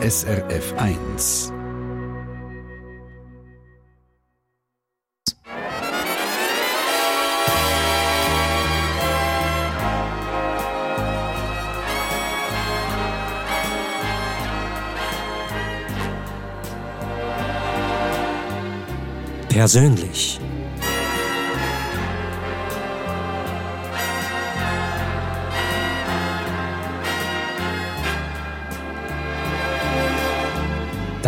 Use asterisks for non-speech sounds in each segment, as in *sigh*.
SRF 1. Persönlich.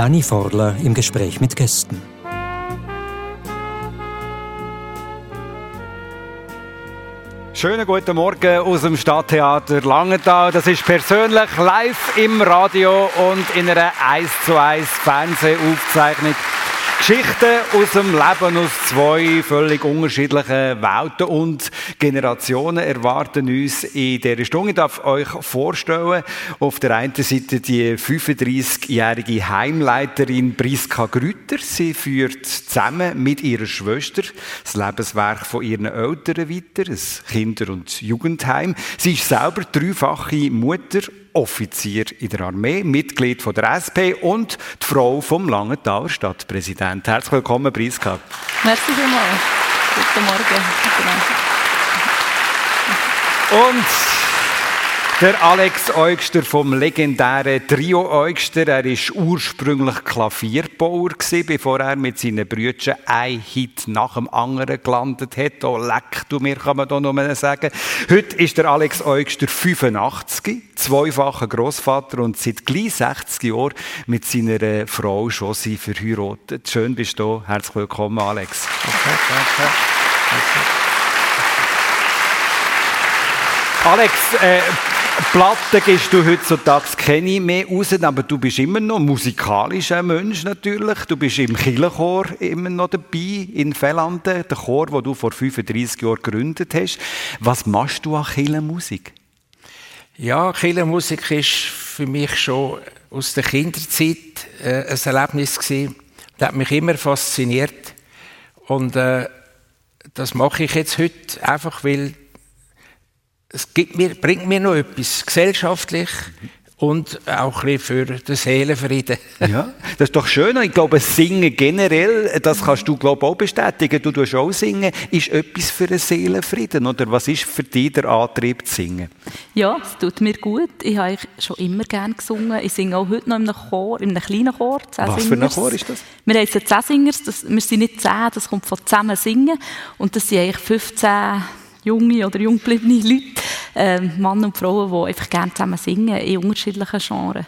Dani Forler im Gespräch mit Gästen. Schönen guten Morgen aus dem Stadttheater Langenthal. Das ist persönlich live im Radio und in einer 1 zu 1 Fernsehaufzeichnung Geschichten aus dem Leben aus zwei völlig unterschiedlichen Welten und Generationen erwarten uns in dieser Stunde. Ich darf euch vorstellen, auf der einen Seite die 35-jährige Heimleiterin Priska Grüter. Sie führt zusammen mit ihrer Schwester das Lebenswerk von ihren Eltern weiter, ein Kinder- und Jugendheim. Sie ist selber dreifache Mutter Offizier in der Armee, Mitglied von der SP und die Frau vom Langenthaler Stadtpräsident. Herzlich willkommen, Priska. Merci vielmals. Guten Morgen. Und der Alex Eugster vom legendären Trio Eugster, er war ursprünglich Klavierbauer, bevor er mit seinen Brüdern ein Hit nach dem anderen gelandet hat. Oh, leck du mir, kann man da noch sagen. Heute ist der Alex Eugster 85, zweifacher Großvater und seit gleich 60 Jahren mit seiner Frau Josie verheiratet. Schön bist du da. Herzlich willkommen, Alex. Okay, danke. Alex, äh, Platten gehst du heutzutage keine mehr raus, aber du bist immer noch musikalischer Mensch natürlich. Du bist im Kirchenchor immer noch dabei in Fellanden, der Chor, den du vor 35 Jahren gegründet hast. Was machst du an Kirchenmusik? Ja, Kirchenmusik ist für mich schon aus der Kinderzeit äh, ein Erlebnis gewesen. Das hat mich immer fasziniert und äh, das mache ich jetzt heute einfach, weil es gibt mir, bringt mir noch etwas gesellschaftlich und auch ein für den Seelenfrieden. ja, das ist doch schön. Ich glaube, Singen generell, das kannst du glaube auch bestätigen. Du tust auch singen. Ist etwas für den Seelenfrieden oder was ist für dich der Antrieb zu singen? Ja, es tut mir gut. Ich habe schon immer gerne gesungen. Ich singe auch heute noch in einem Chor, in einem kleinen Chor. Was für ein Chor ist das? Wir heißen zehn Singers. Das, wir sind nicht zehn, das kommt von zusammen singen und das sind eigentlich 15 junge oder junggebliebene Leute, äh, Männer und Frauen, die einfach gerne zusammen singen, in unterschiedlichen Genres.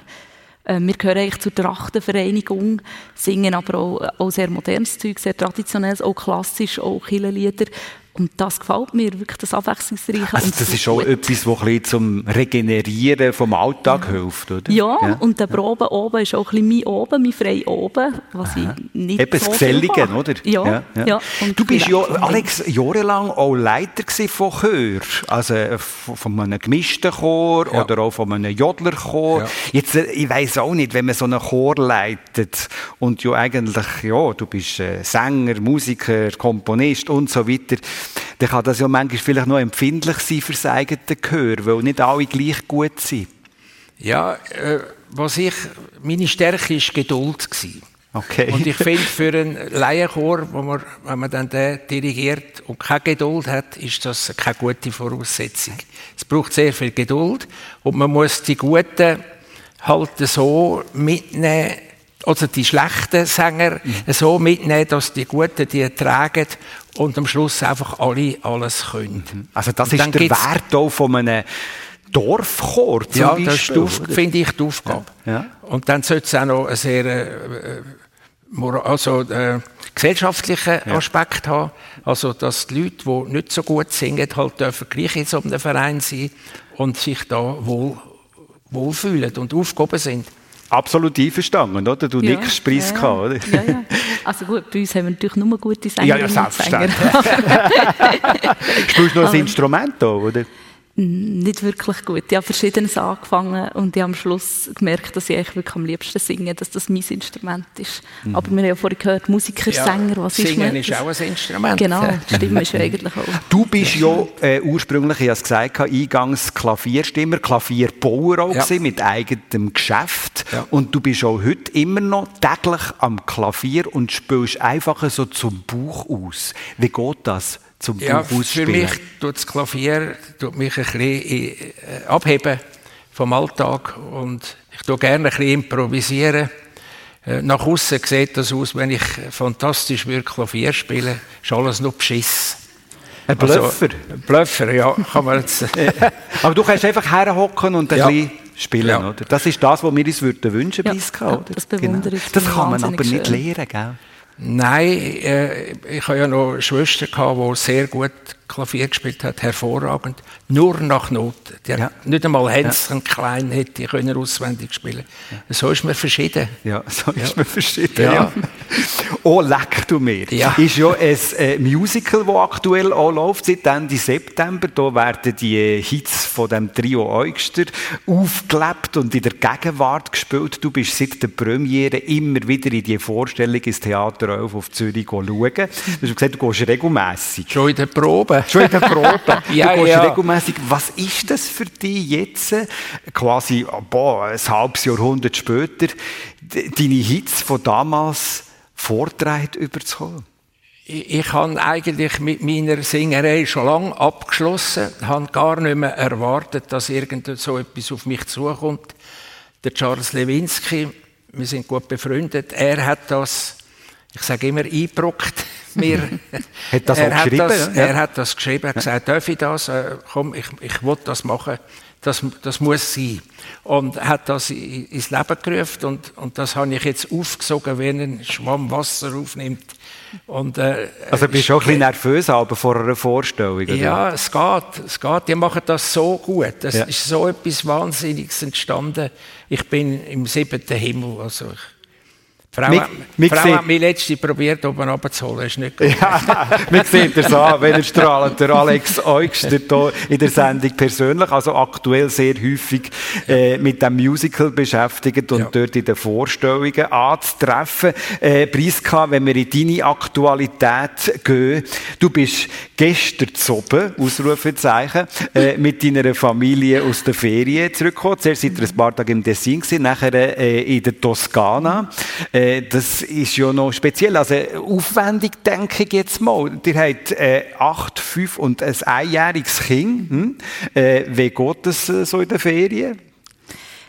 Äh, wir gehören eigentlich zur Trachtenvereinigung, singen aber auch, auch sehr modernes Zeug, sehr traditionelles, auch klassisch, auch Kirchenlieder. Und das gefällt mir, wirklich das Abwechslungsreiche. Also das ist auch etwas, das ein zum Regenerieren vom Alltag ja. hilft, oder? Ja, ja. und der Proben oben ist auch ein bisschen mein Oben, mein frei Oben, was Aha. ich nicht Eben so das Gesellige, oder? Ja, ja. ja. Du bist ja, Alex, jahrelang auch Leiter von Chör, also äh, von einem gemischten Chor oder auch von einem Jodlerchor. Jetzt, äh, ich weiß auch nicht, wenn man so einen Chor leitet und ja eigentlich, ja, du bist äh, Sänger, Musiker, Komponist und so weiter, dann kann das ja manchmal vielleicht noch empfindlich sein für das eigene Gehör, weil nicht alle gleich gut sind. Ja, äh, was ich, meine Stärke war Geduld. Gewesen. Okay. Und ich finde, für einen Laienchor, wo man, wenn man dann den dirigiert und keine Geduld hat, ist das keine gute Voraussetzung. Es braucht sehr viel Geduld und man muss die Guten halt so mitnehmen, also die schlechten Sänger mhm. so mitnehmen, dass die Guten die tragen und am Schluss einfach alle alles können. Mhm. Also das ist der Wert auch von einem Dorfchor zum Ja, das finde ich die Aufgabe. Ja. Ja. Und dann sollte es auch noch einen sehr äh, also, äh, gesellschaftlichen ja. Aspekt haben. Also, dass die Leute, die nicht so gut singen, halt dürfen gleich in so einem Verein sein und sich da wohl, wohlfühlen und aufgehoben sind. Absolut einverstanden, oder? Du ja, nickst Preis ja, oder? Ja, ja. Also gut, bei uns haben wir natürlich nur gute Sänger. Ja, ja, selbstverständlich. *laughs* Spielst du noch ein Instrument da, oder? Nicht wirklich gut. Ich habe verschiedenes angefangen und ich habe am Schluss gemerkt, dass ich eigentlich wirklich am liebsten singe, dass das mein Instrument ist. Mhm. Aber wir haben ja vorhin gehört, Musiker, ja, Sänger, was ist Singen ist auch ein Instrument. Genau, *laughs* die Stimme ist eigentlich auch. Du bist ja äh, ursprünglich, ich habe es gesagt, eingangs Klavierstimmer, Klavierbauer auch ja. mit eigenem Geschäft. Ja. Und du bist auch heute immer noch täglich am Klavier und spielst einfach so zum Buch aus. Wie geht das? Zum ja, Für mich tut das Klavier tut mich ein bisschen äh, abheben vom Alltag und ich tue gerne ein bisschen improvisieren. Äh, nach außen sieht das aus, wenn ich fantastisch würde Klavier spielen, ist alles nur Beschiss. Ein Blöffer? Also, ein Blöffer, ja, kann man jetzt. *laughs* Aber du kannst einfach herhocken und ein ja. bisschen spielen, ja. oder? Das ist das, was wir uns würden wünschen, ja, Biska, oder? Das bewundere genau. Das kann man aber nicht schön. lernen, gell? Nein, äh, ich habe ja noch eine Schwester, gehabt, die sehr gut Klavier gespielt hat, hervorragend, nur nach Noten. Die ja. Nicht einmal Hänschen ja. klein hätte können auswendig spielen. Ja. So ist man verschieden. Ja, so ist man verschieden. Ja. oh, leck du mir. Ja. Ist ja ein äh, Musical, das aktuell auch läuft, seit Ende September. Da werden die Hits von dem Trio Eugster aufgelebt und in der Gegenwart gespielt. Du bist seit der Premiere immer wieder in die Vorstellung ins Theater 11 auf Zürich schauen. Du hast gesagt, du gehst regelmässig. Schon in der Probe. *laughs* Schon in der Probe. *laughs* ja, du ja. regelmäßig. Was ist das für dich jetzt, quasi boah, ein halbes Jahrhundert später, deine Hits von damals vortreibt überzuholen? Ich, ich habe eigentlich mit meiner Singerei schon lange abgeschlossen, habe gar nicht mehr erwartet, dass irgend so etwas auf mich zukommt. Der Charles Lewinsky, wir sind gut befreundet, er hat das, ich sage immer, eingebrockt *laughs* mir. *laughs* hat das er, hat geschrieben, das, ja? er hat das geschrieben, er hat gesagt, darf ich das? Äh, komm, ich, ich will das machen. Das, das muss sein. Und hat das ins Leben gerufen und, und das habe ich jetzt aufgesogen, wie ein Schwamm Wasser aufnimmt. Und, äh, also bist du auch ein bisschen nervös aber vor einer Vorstellung? Oder? Ja, es geht, es geht. Die machen das so gut. Es ja. ist so etwas Wahnsinniges entstanden. Ich bin im siebten Himmel. Also ich, Frau, mit Frau hat mich letzte probiert, oben runterzuholen. Ist nicht gut. Ja, wir sehen das an, wenn er strahlt. Der Alex Eugster hier in der Sendung persönlich, also aktuell sehr häufig äh, mit dem Musical beschäftigt und ja. dort in den Vorstellungen anzutreffen. Äh, Priska, wenn wir in deine Aktualität gehen, du bist gestern zu oben, Ausrufezeichen, äh, *laughs* mit deiner Familie aus der Ferien zurückgekommen. Zuerst seid ihr ein paar Tage im gewesen, nachher äh, in der Toskana. Äh, äh, das ist ja noch speziell. Also aufwendig denke ich jetzt mal. Ihr habt äh, acht, fünf und ein einjähriges Kind. Hm? Äh, wie geht das äh, so in den Ferien?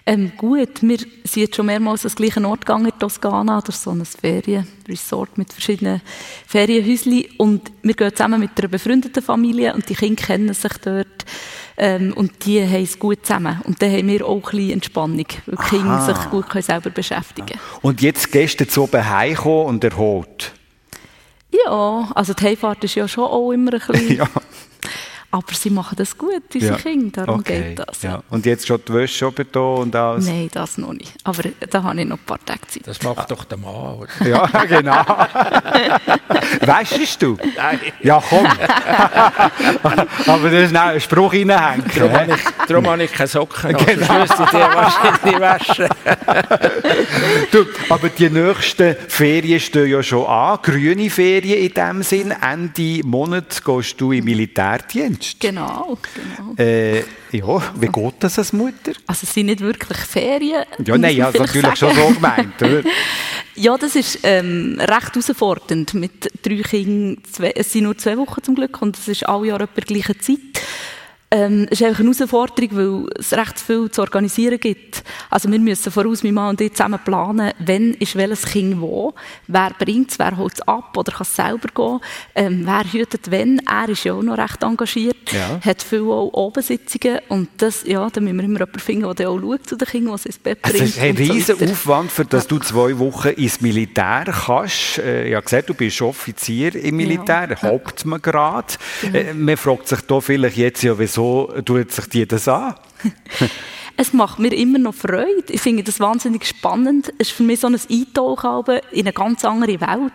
Ähm, gut, wir sind jetzt schon mehrmals an den gleichen Ort gegangen, Toskana. Das ist so ein Ferienresort mit verschiedenen Ferienhäuschen. Und wir gehen zusammen mit einer befreundeten Familie und die Kinder kennen sich dort. Ähm, und die haben es gut zusammen. Und dann haben wir auch ein bisschen Entspannung, weil die Kinder sich gut können selber beschäftigen können. Und jetzt gestern zu oben heimgekommen und erholt? Ja, also die Heimfahrt ist ja schon auch immer ein bisschen... *laughs* ja. Aber sie machen das gut, unsere ja. Kinder, darum okay. geht das. Ja. Und jetzt schon die Wäsche oben da und alles? Nein, das noch nicht. Aber da habe ich noch ein paar Tage Zeit. Das macht doch der Mann, oder? *laughs* Ja, genau. *laughs* weißt du? Nein. Ja, komm. *laughs* Aber das ist ein Spruch reinhängen. Darum, habe ich, darum habe ich keine Socken. Genau. müsste ich die wahrscheinlich waschen. du, aber die nächsten Ferien stehen ja schon an. Grüne Ferien in dem Sinn. Ende Monat gehst du im Militärdienst. Dienst. Genau. genau. Äh, ja, wie geht das als Mutter? Also es sind nicht wirklich Ferien. Ja, nein, also natürlich sagen. schon so gemeint, oder? *laughs* ja, das ist ähm, recht herausfordernd mit drei Kindern. es sind nur zwei Wochen zum Glück und es ist alle Jahre etwa gleiche Zeit. Ähm, es ist einfach eine Herausforderung, weil es recht viel zu organisieren gibt. Also wir müssen voraus, mein Mann und ich, zusammen planen, wann ist welches Kind wo, wer bringt es, wer holt es ab oder kann es selber gehen, ähm, wer hütet wenn. Er ist ja auch noch recht engagiert, ja. hat viele auch Obensitzungen und das, ja, da müssen wir immer jemanden finden, der auch schaut zu den Kindern, was ins Bett bringt. Es ist ein riesen so Aufwand, für dass du zwei Wochen ins Militär kannst. Äh, ich habe gesagt, du bist Offizier im Militär, ja. Hauptmann gerade. Genau. Äh, man fragt sich da vielleicht jetzt ja, wieso wieso tut sich die das an? *laughs* es macht mir immer noch Freude. Ich finde das wahnsinnig spannend. Es ist für mich so ein Eintauchen in eine ganz andere Welt.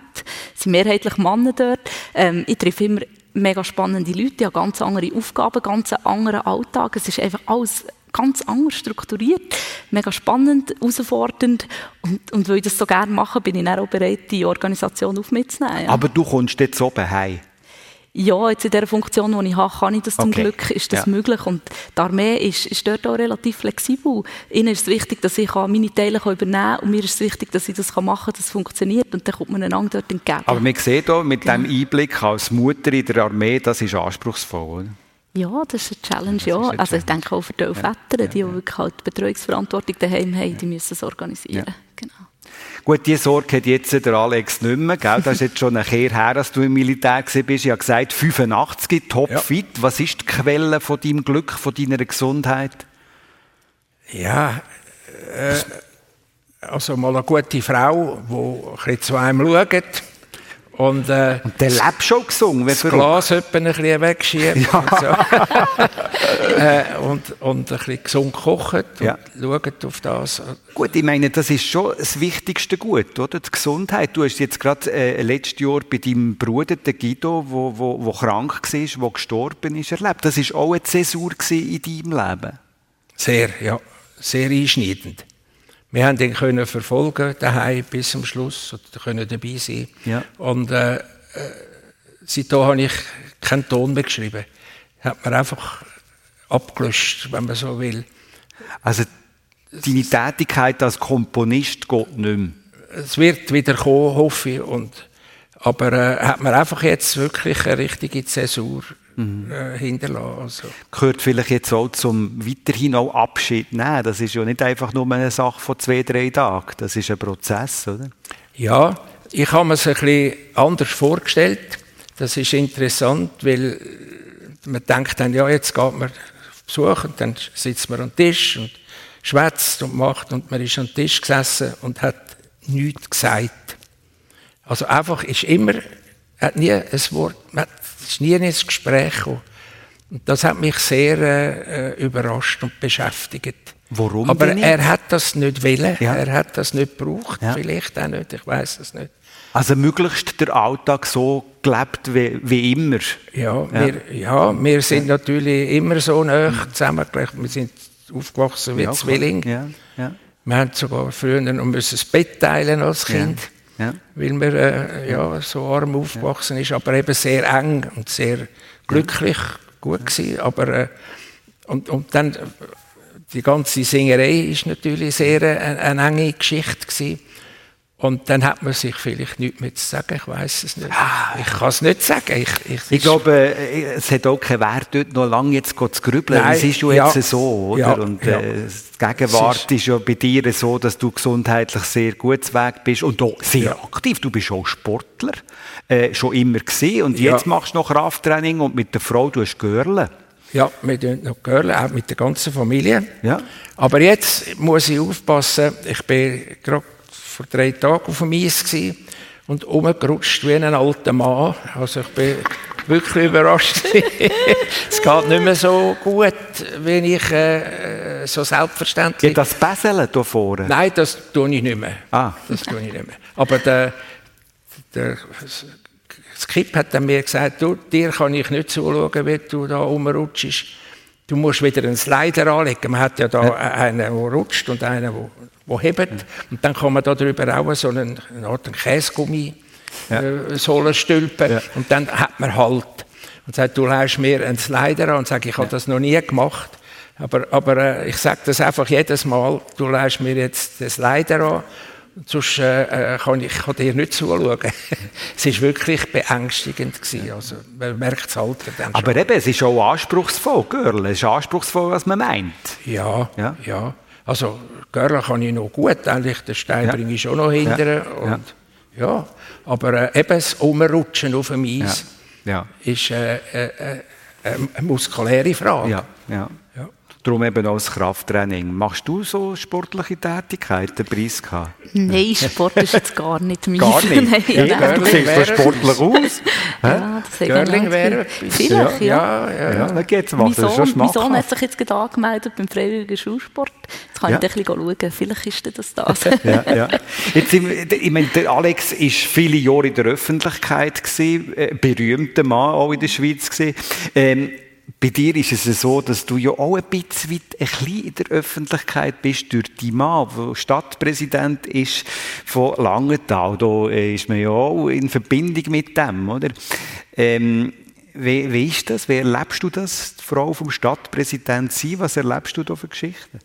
Es sind mehrheitlich Männer dort. Ähm, ich treffe immer mega spannende Leute, die haben ganz andere Aufgaben, ganz anderen Alltag. Es ist einfach alles ganz anders strukturiert, mega spannend, herausfordernd. Und, und weil ich das so gerne mache, bin ich dann auch bereit, die Organisation auf mitzunehmen. Ja. Aber du kommst jetzt oben heim. Ja, jetzt in der Funktion, die ich habe, kann ich das zum Okay. Glück, ist das Ja. möglich. Und die Armee ist, ist dort auch relativ flexibel. Ihnen ist es wichtig, dass ich meine Teile übernehmen kann und mir ist es wichtig, dass ich das machen kann, dass es funktioniert. Und dann kommt man einander dort entgegen. Aber man sieht hier mit Genau. diesem Einblick als Mutter in der Armee, das ist anspruchsvoll. Oder? Ja, das ist eine Challenge, ja. eine also ich denke auch für die Väter, die auch wirklich halt die Betreuungsverantwortung daheim haben, die müssen es organisieren. Ja. Genau. Gut, diese Sorge hat jetzt der Alex nicht mehr. Gell? Das ist jetzt schon ein Kehr her, dass du im Militär warst. Ich habe gesagt, 85, topfit. Was ist die Quelle von deinem Glück, von deiner Gesundheit? Ja, äh, also mal eine gute Frau, die ein bisschen zu einem schaut und äh, Der lebt schon gesungen. Das. Glas ein bisschen wegschiebt und, so. *laughs* äh, und, und ein bisschen gesund kocht und Ja. schaut auf das. Gut, ich meine, das ist schon das wichtigste Gut, oder? Die Gesundheit. Du hast jetzt gerade äh, letztes Jahr bei deinem Bruder, den Guido, wo, wo, wo krank war, wo gestorben ist, erlebt. Das war auch eine Zäsur in deinem Leben. Sehr, ja, sehr einschneidend. Wir haben ihn können verfolgen daheim bis zum Schluss und können dabei sein. Ja. Und äh, äh, seitdem habe ich keinen Ton mehr geschrieben. Hat man einfach abgelöscht, wenn man so will. Also, deine Tätigkeit als Komponist geht nicht mehr. Es wird wieder kommen, hoffe ich. Und, aber äh, hat man einfach jetzt wirklich eine richtige Zäsur äh, hinterlassen. Also. Gehört vielleicht jetzt auch zum weiterhin auch Abschied nehmen. Das ist ja nicht einfach nur eine Sache von zwei, drei Tagen. Das ist ein Prozess, oder? Ja, ich habe mir es ein bisschen anders vorgestellt. Das ist interessant, weil man denkt dann, ja, jetzt geht man auf Besuch und dann sitzt man am Tisch und schwätzt und macht und man ist am Tisch gesessen und hat nichts gesagt. Also einfach ist immer, hat nie ein Wort, man hat- ist nie ins Gespräch gekommen. Und das hat mich sehr äh, äh, überrascht und beschäftigt. Warum Aber er hat das nicht wollen, Ja. er hat das nicht gebraucht, Ja. vielleicht auch nicht, ich weiß es nicht. Also möglichst der Alltag so gelebt wie, wie immer. Ja, Wir, ja, wir sind natürlich immer so nah zusammengelebt. Wir sind aufgewachsen wie Ja. Zwillinge. Ja, ja. Wir haben sogar früher noch müssen das Bett teilen als Kind, Ja. weil wir äh, ja, so arm aufgewachsen ist, aber eben sehr eng und sehr glücklich, gut gewesen. Aber äh, und, und dann äh, die ganze Singerei ist natürlich sehr äh, eine, eine enge Geschichte gewesen. Und dann hat man sich vielleicht nichts mehr zu sagen, ich weiß es nicht. Ich kann es nicht sagen. Ich, ich, Ich glaube, äh, es hat auch keinen Wert, dort noch lange jetzt zu grübeln. Nein, es ist ja ja. jetzt so, oder? Ja, und ja. äh, die Gegenwart Es ist, ja bei dir so, dass du gesundheitlich sehr gut Weg bist und auch sehr aktiv. Du bist auch Sportler, äh, schon immer gesehen und jetzt machst du noch Krafttraining und mit der Frau du hast Görle. Ja, wir tun noch Girl, auch mit der ganzen Familie. Ja. Aber jetzt muss ich aufpassen, ich bin gerade vor drei Tagen auf dem Eis gewesen und umgerutscht wie ein alter Mann. Also ich bin wirklich überrascht. *laughs* es geht nicht mehr so gut, wie ich äh, so selbstverständlich... Ja, das Besseln hier vorne. Nein, das tue ich nicht mehr. Ah. Das tue ich nicht mehr. Aber der, der Skip hat dann mir gesagt, du, dir kann ich nicht zuschauen, wie du da rumrutschst. Du musst wieder einen Slider anlegen. Man hat ja da einen, der rutscht und einen, der, der hebt. Und dann kann man da drüber auch so einen, eine Art einen Käsegummi äh, Sohlen stülpen. Ja. Und dann hat man Halt. Und sagt, du leihst mir einen Slider an. Und sage, ich habe das noch nie gemacht. Aber, aber äh, ich sage das einfach jedes Mal, du leihst mir jetzt den Slider an. Sonst äh, äh, kann ich kann dir nicht zuschauen. *laughs* es war wirklich beängstigend. Gewesen. Also, man merkt das Alter dann Aber schon. eben, es ist auch anspruchsvoll, Görle. Es ist anspruchsvoll, was man meint. Ja, Ja. ja. Also, Görle kann ich noch gut, eigentlich. Den Stein Ja. bringe ich schon noch hinterher. Ja. Und, ja. Aber äh, eben das Umrutschen auf dem Eis Ja. ist äh, äh, äh, eine muskuläre Frage. Ja, ja. Darum eben auch das Krafttraining. Machst du so sportliche Tätigkeiten, Priska? Nein, Sport ist jetzt gar nicht mein. *laughs* Gar nicht? Nein, Ja, du siehst so sportlich aus. Ja, das Görling wäre. Vielleicht, ja. Ja, ja, Ja, ja. dann geht's Mein ist schon Sohn, mein Sohn hat sich jetzt gerade angemeldet beim Freiwilligen Schulsport. Jetzt kann Ja. ich ein bisschen schauen. Vielleicht ist das das. *laughs* Ja, ja. Jetzt, ich meine, der Alex ist viele Jahre in der Öffentlichkeit gewesen, äh, berühmter Mann auch in der Schweiz gewesen. Ähm, bei dir ist es so, dass du ja auch ein bisschen, ein bisschen in der Öffentlichkeit bist durch die Mann, der Stadtpräsident ist von Langenthal. Da ist man ja auch in Verbindung mit dem, oder? Ähm, wie, wie ist das? Wie erlebst du das, die Frau vom Stadtpräsident sein? Was erlebst du da für Geschichten?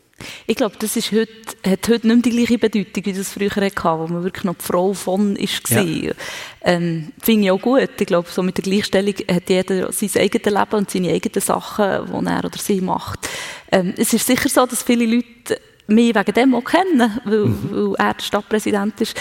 Ich glaube, das ist heute, hat heute nicht mehr die gleiche Bedeutung, wie das früher hatte, wo man wirklich noch die Frau von war. Ähm, Finde ich auch gut. Ich glaube, so mit der Gleichstellung hat jeder sein eigenes Leben und seine eigenen Sachen, die er oder sie macht. Ähm, es ist sicher so, dass viele Leute mich wegen dem auch kennen, weil, weil er der Stadtpräsident ist.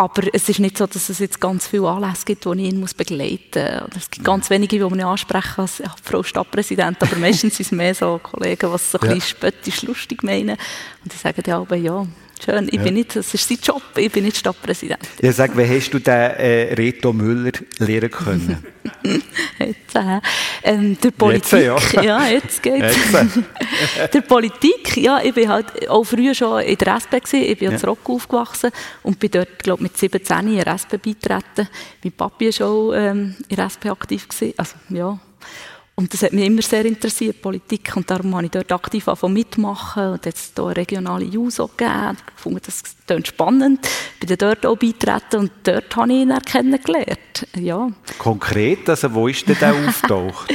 Aber es ist nicht so, dass es jetzt ganz viele Anlässe gibt, die ich ihn muss begleiten muss. Es gibt ganz wenige, die mich ansprechen als ja, Frau Stadtpräsident, aber meistens sind es mehr so Kollegen, die es so ein Ja. bisschen spöttisch lustig meinen. Und die sagen ja aber, ja, schön, ich bin nicht, das ist sein Job, ich bin nicht Stadtpräsident. Ja, sag, wie hast du den äh, Reto Müller lernen können? *laughs* Jetzt, äh, ähm, der Politik, Jetzt, ja. *laughs* ja. jetzt geht's. Jetzt. *laughs* der Politik, ja, ich bin halt auch früher schon in der SP gewesen, ich bin ja in Rock aufgewachsen und bin dort, glaube mit 17 in der SP beitreten. Mein Papi ist auch ähm, in der SP aktiv gewesen, also ja. Und das hat mich immer sehr interessiert, Politik, und darum habe ich dort aktiv angefangen mitmachen und jetzt hier eine regionale Juso gegeben. Ich fand das klingt spannend, bin dann dort auch beitreten und dort habe ich ihn kennengelernt, ja. Konkret, also wo ist denn der *laughs* auftaucht?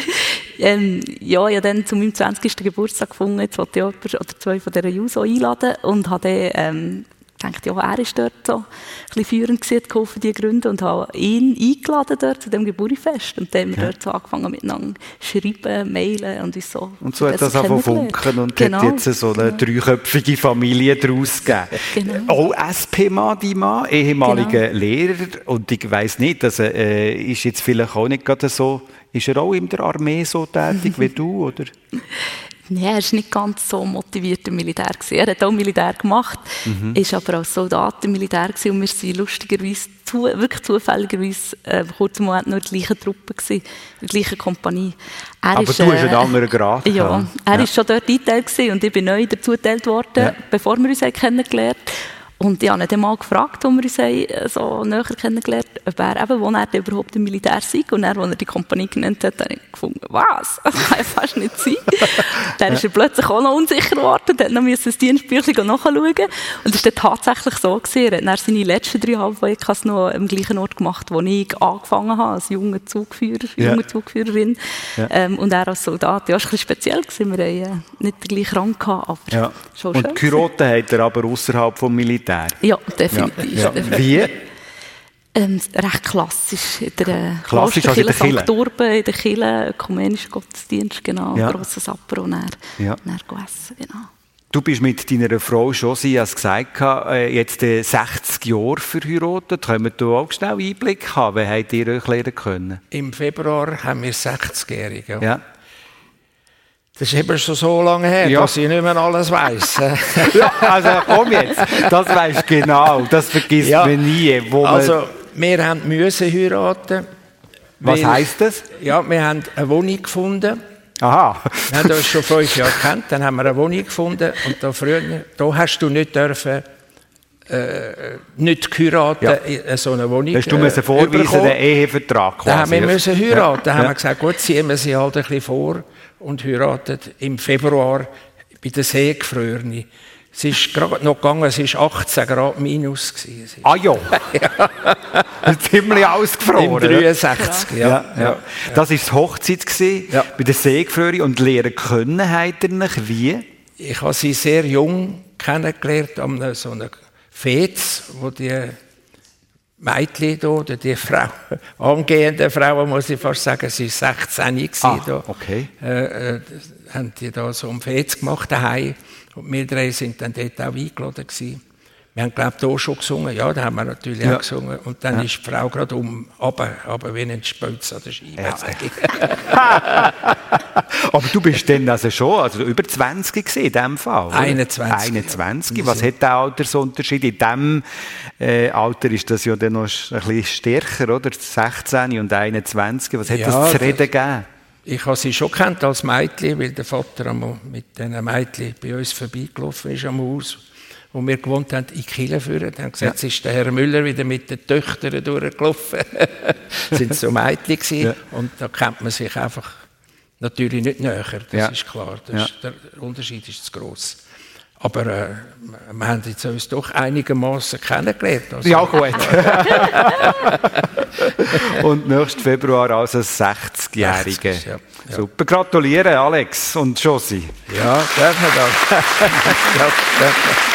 Ähm, ja, ich habe dann zu meinem 20. Geburtstag gefunden, jetzt wollte ich jemanden oder zwei von dieser Juso einladen und habe dann ähm, gedacht, ja, er ist dort so ein bisschen führend gewesen, geholfen, die Gründe und habe ihn eingeladen dort zu dem Geburtstagsfest und dann haben wir dort so angefangen miteinander schreiben, mailen und uns so Und so hat das kennengelernt. funken und genau, hat jetzt so eine dreiköpfige Familie daraus gegeben. Genau. Auch SP-Mann, die Mann, ehemaliger Lehrer. Und ich weiss nicht, also, äh, ist jetzt vielleicht auch nicht gerade so, ist er auch in der Armee so tätig *laughs* wie du, oder? Nein, er war nicht ganz so motiviert im Militär. Gewesen. Er hat auch Militär gemacht, Mhm. ist aber als Soldat im Militär gewesen und wir waren lustigerweise, zu, wirklich zufälligerweise, äh, kurz im Moment in der gleichen Truppe, gewesen, in der gleichen Kompanie. Er Aber ist, du hast einen anderen Grad *laughs* Ja, er Ja. ist schon dort eingeteilt gewesen und ich bin neu dazugeteilt worden, Ja. bevor wir uns haben kennengelernt Und ich habe ihn dann mal gefragt, als wir uns haben, äh, so näher kennengelernt haben, ob er eben, wo er überhaupt im Militär sei. Und er, als er die Kompanie genannt hat, habe ich gefunden, was? *laughs* Das kann ja fast nicht sein. dann ist er plötzlich auch noch unsicher geworden, hat noch müssen das Dienstbüchlein nachschauen. Und es war dann tatsächlich so, gewesen. er hat dann seine letzten dreieinhalb Wochen noch am gleichen Ort gemacht, wo ich angefangen habe, als junger Zugführer, Ja. junge Zugführerin. Ja. Ähm, und er als Soldat. Ja, es war ein bisschen speziell, gewesen. wir haben äh, nicht den gleichen Rang gehabt, aber Ja. schon Und schön. Kyroten hat er aber außerhalb vom Militär. Ja, definitiv. Ja. definitiv. Wie? Ähm, recht klassisch. In der äh, Klassisch, also in der Kirche? St. Urben, in der Kirche, ökumenischer Gottesdienst, genau, Ja. grosses Apero und dann, Ja. dann essen, genau. Du bist mit deiner Frau Josie, hast gesagt, äh, jetzt äh, 60 Jahre verheiratet. Können wir auch schnell Einblick haben? Wie habt ihr euch lernen können? Im Februar haben wir 60-Jährige. Ja. Das ist eben schon so lange her, Ja. dass ich nicht mehr alles weiss. *laughs* ja, also komm jetzt, das weißt genau, das vergisst Ja. man nie. Also, wir haben müssen heiraten. was heisst das? Ja, wir haben eine Wohnung gefunden. Aha. Wir haben uns schon fünf Jahre gekannt, dann haben wir eine Wohnung gefunden und da früher, da hast du nicht dürfen, äh, nicht geheiraten Ja. in so einer Wohnung. Hast du äh, müssen vorweisen, überkommen. den Ehevertrag quasi. Da haben wir müssen heiraten. Da haben Ja. wir gesagt, gut, ziehen wir sie halt ein bisschen vor und heiraten im Februar bei der Seegefrorene. Es ist gerade noch gegangen, es war 18 Grad minus. Gewesen. Ah ja. *laughs* Ziemlich ausgefroren. Im 63, ja. Ja, ja. Das war die Hochzeit gewesen, Ja. bei der Seegefröre und lernen können habt ihr wie? Ich habe sie sehr jung kennengelernt, an so einer Fez, wo die Mädchen da, oder die Frau, *laughs* angehende Frau, muss ich fast sagen, sie war 16 gewesen Ah, da. okay. Äh, äh, haben die da so ein Fez gemacht daheim und wir drei sind dann dort auch eingeladen gewesen. Wir haben, glaube ich, hier schon gesungen. Ja, da haben wir natürlich Ja. auch gesungen. Und dann Ja. ist die Frau gerade um, aber, aber wie ein Spölz an der Scheibe. Ja. *laughs* Aber du bist dann also schon also über 20 gewesen, in diesem Fall, oder? 21, 21. Was hat der Altersunterschied? In diesem äh, Alter ist das ja dann noch ein bisschen stärker, oder? 16 und 21. Was hat Ja, das zu das- reden gegeben? Ich habe sie schon kennt als Mädchen, weil der Vater einmal mit diesen Mädchen bei uns vorbeigelaufen ist am Haus, wo wir gewohnt haben, in Kiel führen. Dann haben gesagt, jetzt ist der Herr Müller wieder mit den Töchtern durchgelaufen. das *laughs* sind so Mädchen gewesen. Ja. Und da kennt man sich einfach natürlich nicht näher, das Ja. ist klar. Das Ja. ist, der Unterschied ist zu gross. Aber äh, wir haben jetzt uns doch einigermaßen kennengelernt. Also, Ja, gut. *laughs* und nächsten Februar also 60-Jährige. 60, ja. Ja. Super. Gratuliere, Alex und Josi. Ja, darf man das? *laughs* ja, darf In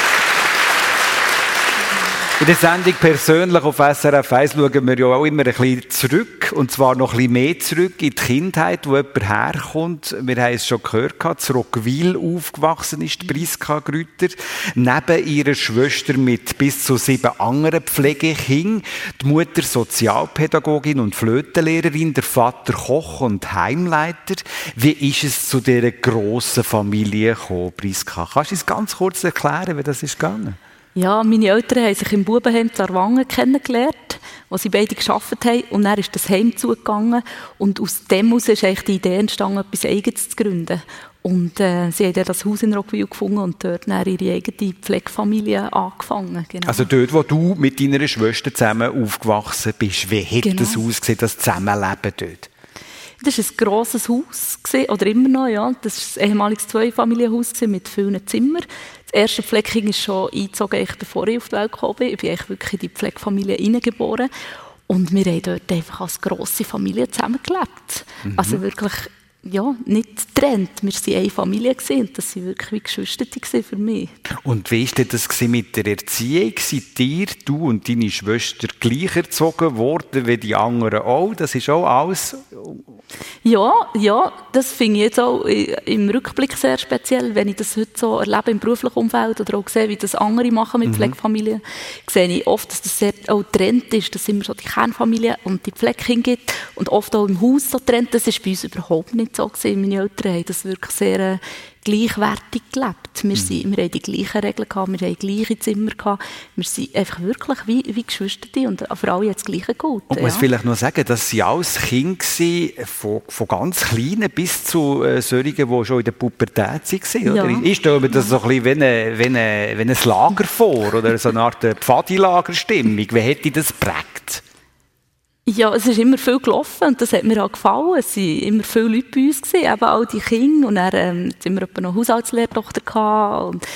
der Sendung persönlich auf SRF 1 schauen wir ja auch immer ein bisschen zurück. Und zwar noch ein bisschen mehr zurück in die Kindheit, wo jemand herkommt. Wir haben es schon gehört, zu Roggwil aufgewachsen ist, Priska Grüter. Neben ihrer Schwester mit bis zu sieben anderen Pflegekindern. Die Mutter Sozialpädagogin und Flötenlehrerin, der Vater Koch und Heimleiter. Wie ist es zu dieser grossen Familie gekommen, Priska? Kannst du uns ganz kurz erklären, wie das ist gegangen? Ja, meine Eltern haben sich im Bubenheim Zarwangen kennengelernt, wo sie beide gearbeitet haben. Und dann ist das Heim zugegangen. Und aus dem heraus ist eigentlich die Idee entstanden, etwas Eigenes zu gründen. Und äh, sie haben dann das Haus in Rockville gefunden und dort dann ihre eigene Pflegefamilie angefangen. Genau. Also dort, wo du mit deiner Schwester zusammen aufgewachsen bist, wie hat Genau. das ausgesehen, das Zusammenleben dort? Das war ein grosses Haus, gewesen, oder immer noch, ja. Das war ein ehemaliges Zweifamilienhaus mit vielen Zimmern. Das erste Pflegekind ist schon eingezogen, bevor ich auf die Welt gekommen bin. Ich bin eigentlich wirklich in die Pflegefamilie hineingeboren. Und wir haben dort einfach als grosse Familie zusammengelebt. Also wirklich, ja, nicht getrennt. Wir waren eine Familie und das waren wirklich wie Geschwister für mich. Und wie war das mit der Erziehung? Seid ihr, du und deine Schwester gleich erzogen worden wie die anderen auch? Das ist auch alles... Ja, ja, das finde ich jetzt auch im Rückblick sehr speziell, wenn ich das heute so erlebe im beruflichen Umfeld oder auch sehe, wie das andere machen mit Pflegefamilien, sehe ich oft, dass das sehr auch getrennt ist, dass es immer so die Kernfamilie und die Pflegekinder gibt und oft auch im Haus so getrennt. Das ist bei uns überhaupt nicht so gewesen. Meine Eltern haben das wirklich sehr äh, gleichwertig gelebt. Wir, sind, wir haben die gleichen Regeln gehabt, wir haben gleiche Zimmer gehabt, wir sind einfach wirklich wie, wie Geschwister und für alle hat das Gleiche gut. Und muss vielleicht noch sagen, dass sie alles Kinder waren, von, von ganz Kleinen bis zu äh, solchen, die schon in der Pubertät waren. Oder? Ja. Ich stelle mir das so ein bisschen wie, eine, wie, eine, wie ein Lager vor, oder so eine Art äh, Pfadilagerstimmung. Wie hätte das geprägt? Ja, es ist immer viel gelaufen und das hat mir auch gefallen. Es waren immer viele Leute bei uns, gewesen, eben all die Kinder. Und dann ähm, haben wir noch eine Haushaltslehrtochter gehabt. Und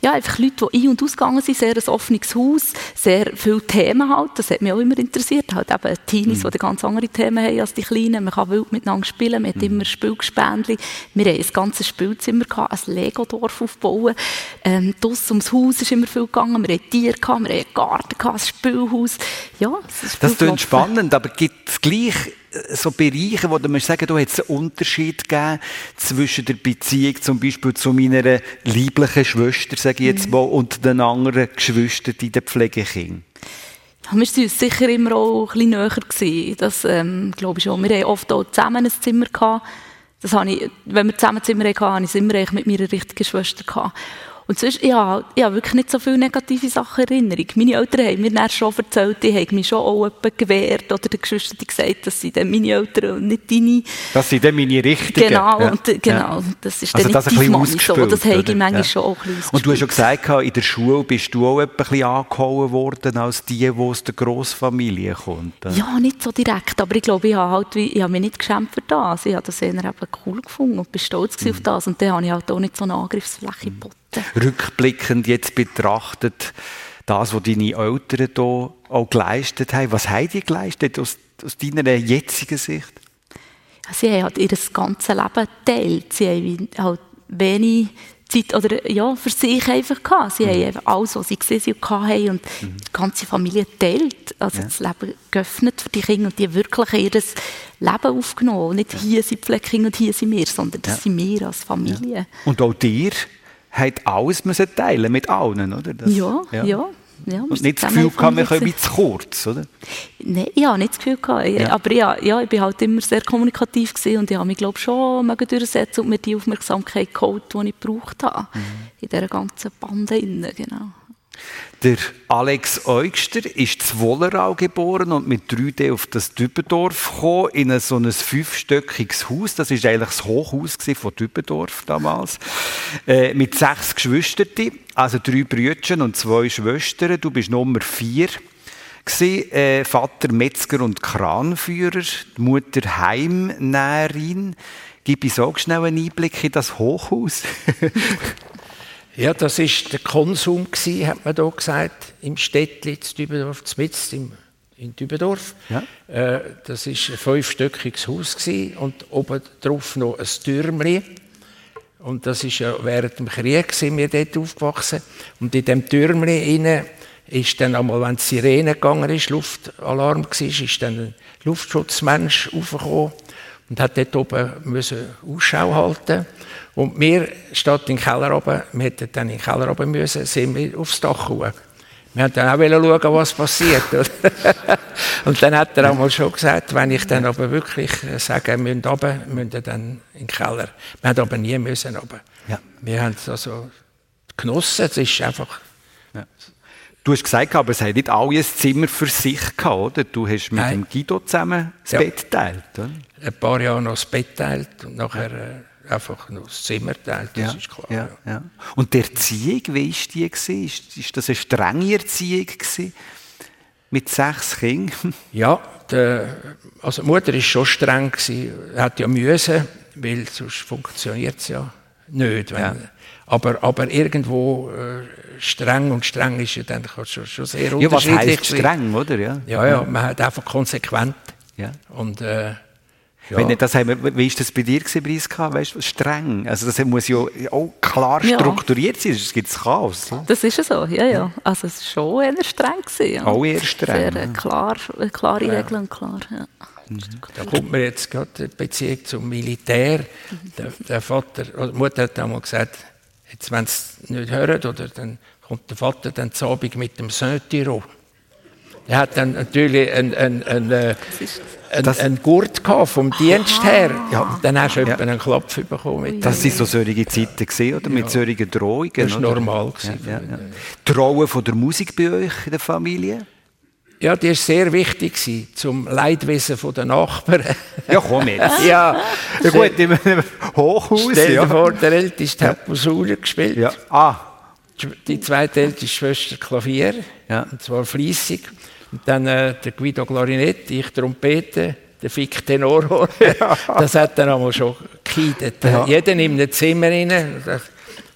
ja, einfach Leute, die ein- und ausgegangen sind, sehr ein offenes Haus, sehr viele Themen halt, das hat mich auch immer interessiert. Halt eben Teenies, die ganz andere Themen haben als die Kleinen. Man kann wild miteinander spielen, man hat immer Spielgespendli. Wir haben ein ganzes Spielzimmer gehabt, ein Lego-Dorf aufbauen. Ähm, draussen ums Haus ist immer viel gegangen, wir hatten Tiere gehabt, wir hatten einen Garten gehabt, ein Spielhaus. Ja, es ist Das klingt spannend, aber gibt es gleich so Bereiche, wo musst sagen, du hättest einen Unterschied gegeben zwischen der Beziehung zum Beispiel zu meiner lieblichen Schwester, sage ich Mhm. jetzt mal, und den anderen Geschwistern in den Pflegekindern? Ja, wir waren uns sicher immer auch ein bisschen näher. Gewesen. Das ähm, glaube ich schon. Wir haben oft auch zusammen ein Zimmer gehabt. Das habe ich, wenn wir zusammen ein Zimmer hatten, habe ich es immer mit meiner richtigen Schwester gehabt. Und sonst, ja, ich habe wirklich nicht so viele negative Sachen in Erinnerung. Meine Eltern haben mir dann schon erzählt, die haben mich schon auch jemanden gewehrt oder den Geschwistern gesagt, dass sie dann meine Eltern und nicht deine. Das sind dann meine richtigen. Genau, Ja. und, genau. Ja. Das ist Also dann das ein nicht bisschen deine so. Das habe ich manchmal Ja. schon auch ein bisschen Und du hast schon gesagt, in der Schule bist du auch ein bisschen angehauen worden als die, die aus der Grossfamilie kommt. Ja, nicht so direkt, aber ich glaube, ich habe, halt, ich habe mich nicht geschämt für das. Ich habe das eher eben cool gefunden und bin stolz Mhm. auf das. Und dann habe ich halt auch nicht so eine Angriffsfläche geboten. Rückblickend jetzt betrachtet, das, was deine Eltern hier auch geleistet haben, was haben die geleistet aus, aus deiner jetzigen Sicht? Sie haben halt ihr ganzes Leben geteilt. Sie haben halt wenig Zeit oder, ja, für sich einfach gehabt. Sie haben einfach alles, was sie gesehen und hatten und die ganze Familie geteilt. Also das Leben geöffnet für die Kinder und die haben wirklich ihr Leben aufgenommen. Nicht hier sind die Pflegekinder und hier sind wir, sondern das sind wir als Familie. Und auch dir hat alles müssen teilen mit allen, oder? Das, ja, ja. ja. Ja, und nicht das Gefühl gehabt, wir kommen zu kurz, oder? Nein, ich habe nicht das Gefühl gehabt. Ja. Aber ja, ja, ich war halt immer sehr kommunikativ gewesen und ich habe mich, glaube schon durchsetzen und mir die Aufmerksamkeit geholt, die ich gebraucht habe. Mhm. In dieser ganzen Bande. Genau. Der Alex Eugster ist zu Wollerau geboren und mit 3D auf das Dübendorf gekommen, in ein so ein fünfstöckiges Haus. Das ist eigentlich das Hochhaus von Dübendorf damals. Äh, mit sechs Geschwistern, also drei Brüder und zwei Schwestern. Du bist Nummer vier. Äh, Vater Metzger und Kranführer, Mutter Heimnäherin. Gib uns auch schnell einen Einblick in das Hochhaus. *laughs* Ja, das ist der Konsum gewesen, hat man da gesagt, im Städtli, in Dübendorf, Zmitz, in Dübendorf. Ja. Äh, das ist ein fünfstöckiges Haus gewesen und oben drauf noch ein Türmli. Und das ist ja während dem Krieg sind wir dort aufgewachsen. Und in dem Türmli innen ist dann einmal, wenn die Sirene gegangen ist, Luftalarm war, ist dann ein Luftschutzmensch aufgekommen und hat dort oben müssen Ausschau halten und wir, statt in den Keller oben, wir hätten dann in den Keller oben müssen, sind wir aufs Dach gekommen. Wir wollten dann auch schauen, was passiert. *laughs* und dann hat er einmal schon gesagt, wenn ich dann aber wirklich sage, wir müssen runter, müssen wir dann in den Keller. Wir haben aber nie müssen runter. Ja. Wir haben es also genossen, es ist einfach... Ja. Du hast gesagt, aber es hat nicht alle ein Zimmer für sich gehabt, oder? Du hast mit Nein. dem Guido zusammen das ja. Bett geteilt, oder? Ein paar Jahre noch das Bett geteilt und nachher äh, einfach noch das Zimmer geteilt, das ja. ist klar. Ja. Ja. Und die Erziehung, wie war die? Gewesen? Ist, das eine strenge Erziehung gewesen? Mit sechs Kindern? *laughs* Ja, die, also die Mutter war schon streng. Gewesen. Hat ja müssen, weil sonst funktioniert es ja nicht. Wenn, aber, aber irgendwo äh, streng und streng ist ja dann schon, schon sehr ja, was heisst streng, oder? Ja, ja, ja man hat einfach konsequent. Ja. Und, äh, ja. Wenn nicht das haben, wie ist das bei dir gewesen, Briska? Weißt du, streng? Also das muss ja auch klar strukturiert sein, sonst gibt es Chaos. Ne? Das ist so, ja, ja. Also es war schon eher streng. Gewesen, ja. Auch eher streng. Sehr äh, klar, klare ja. Regeln, klar, ja. Mhm. Da kommt mir jetzt gerade die Beziehung zum Militär. Der, der Vater, oder die Mutter hat einmal gesagt, Jetzt, wenn sie nicht hören, oder, dann kommt der Vater dann zu Abend mit dem Söntiro. Er hat dann natürlich einen, einen, einen, äh, einen, Gurt gehabt vom Dienst her. Ja, dann hast du ja. einen Klopf bekommen. das waren so solche Zeiten, gewesen, oder? Mit solchen Drohungen. Das war normal. Ja, ja, ja. Die Rolle von der Musik bei euch in der Familie? Ja, die war sehr wichtig zum Leidwesen der Nachbarn. *laughs* Ja, komm jetzt. *laughs* ja, ja gut, im Hochhaus. Stell dir ja. vor, der Älteste ja. hat Posaune gespielt. Ja. Ah. Die zweitälteste Schwester Klavier. Ja. Und zwar fließig. Und dann äh, der Guido Klarinett, ich Trompete, der Fick Tenorhorn. *laughs* *laughs* Das hat dann einmal schon gekeidet. Ja. Jeder in einem Zimmer rein. Das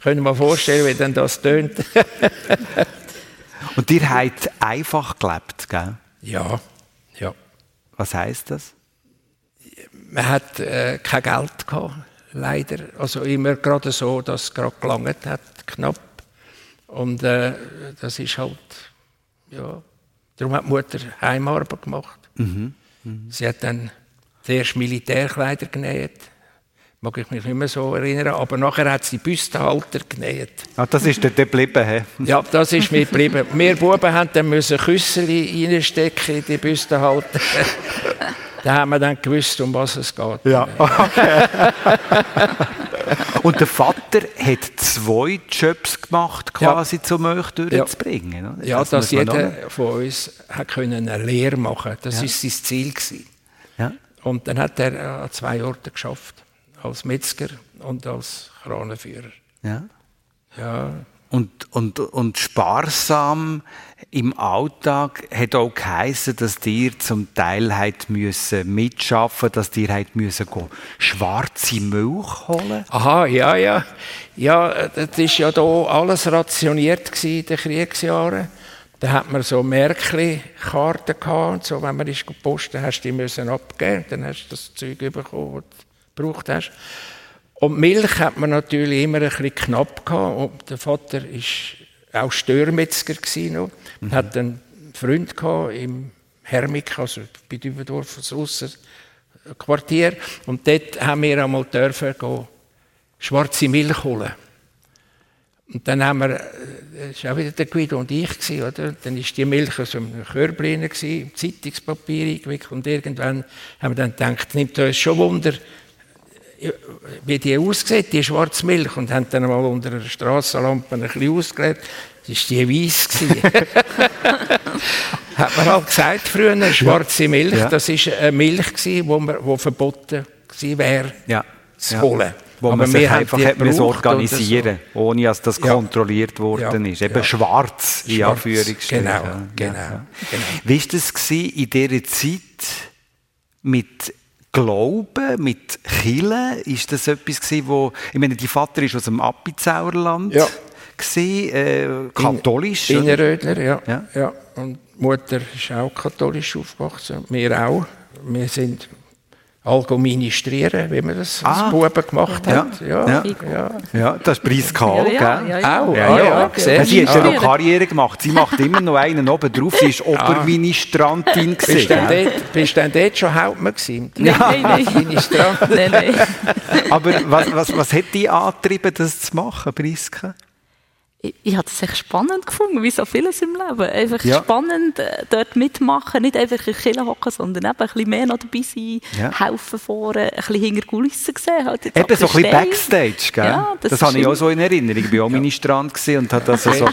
können wir vorstellen, wie dann das tönt. *laughs* Und ihr habt einfach gelebt, gell? Ja, ja. Was heißt das? Man hat äh, kein Geld gehabt, leider. Also immer gerade so, dass es gerade gelangt hat, knapp. Und äh, das ist halt, ja. Darum hat die Mutter Heimarbeit gemacht. Mhm. Mhm. Sie hat dann zuerst Militärkleider genäht mag ich mich nicht mehr so erinnern, aber nachher hat sie Büstenhalter genäht. Ah, das ist dort geblieben, he? Ja, das ist mir geblieben. Wir Buben haben dann müssen Küsseli reinstecken in die Büstenhalter. *laughs* da haben wir dann gewusst, um was es geht. Ja, okay. *laughs* Und der Vater hat zwei Jobs gemacht, quasi, ja. um euch durchzubringen. Ja, ja das dass jeder von uns hat eine Lehre machen konnte. Das war ja. sein Ziel. Ja. Und dann hat er an zwei Orten geschafft als Metzger und als Kranenführer. Ja. Ja. Und, und, und sparsam im Alltag hat auch geheißen, dass dir zum Teil halt müssen mitschaffen, dass dir müssen go schwarze Milch holen. Aha, ja, ja, ja, das ist ja da alles rationiert in den Kriegsjahren. Da hat man so Märkli-Karten gehabt, so, wenn man ist gepostet, hast du die müssen abgeben, dann hast du das Zeug bekommen, gebraucht hast. Und Milch hat man natürlich immer ein bisschen knapp gehabt. Und der Vater war auch Störmetzger noch. Mhm. hat einen Freund gehabt im Hermik, also bei Dübendorf, das Russerquartier. Und dort haben wir einmal dürfen gehen, schwarze Milch holen. Und dann haben wir, das war auch wieder der Guido und ich, gewesen, oder? Dann ist die Milch aus einem Körbchen im Zeitungspapier eingewickelt und irgendwann haben wir dann gedacht, nimmt uns schon Wunder, wie die aussieht, die schwarze Milch, und haben dann mal unter einer Strassenlampe ein bisschen ausgelegt. Das war die weiss. *laughs* Hat man halt gesagt früher, schwarze Milch, ja. das war eine Milch, die wo, wo verboten wäre, ja. zu holen. Wo Aber man sich einfach hat man organisieren so. ohne dass das ja. kontrolliert worden ist. Eben schwarz, in Anführungsstrichen. Genau, genau, genau. Wie war das in dieser Zeit mit Glauben, mit Chile? Ist das etwas gewesen, wo, ich meine, die Vater ist aus dem Appenzauerland. Ja. Gewesen, äh, katholisch? In, Innerrödler, ja. ja. ja. Und die Mutter ist auch katholisch aufgewachsen. Wir auch. Wir sind Algoministrieren, wie man das ah. als Buben gemacht hat. Ja, ja, ja. ja das ist Priskal, ja, ja, ja, ja. Auch, ja, ja. ja. Sie hat ja noch Karriere gemacht. Sie macht immer noch einen oben drauf. Sie ist Oberministrantin. Bist du bist dann dort schon Hauptmann gewesen? Nein, nein, nein. nein, nein. Aber was, was, was hat dich angetrieben, das zu machen, Priska? Ich, ich habe es echt spannend gefunden, wie so vieles im Leben. Einfach ja. spannend, äh, dort mitmachen, nicht einfach in Kille hocken, sondern eben ein bisschen mehr noch dabei sein, ja. helfen vorne, ein bisschen hinter Kulissen sehen. Halt eben so ein bisschen Backstage, gell? Ja, das, das habe ich auch so in Erinnerung. Ich war auch Ministrant und hatte also so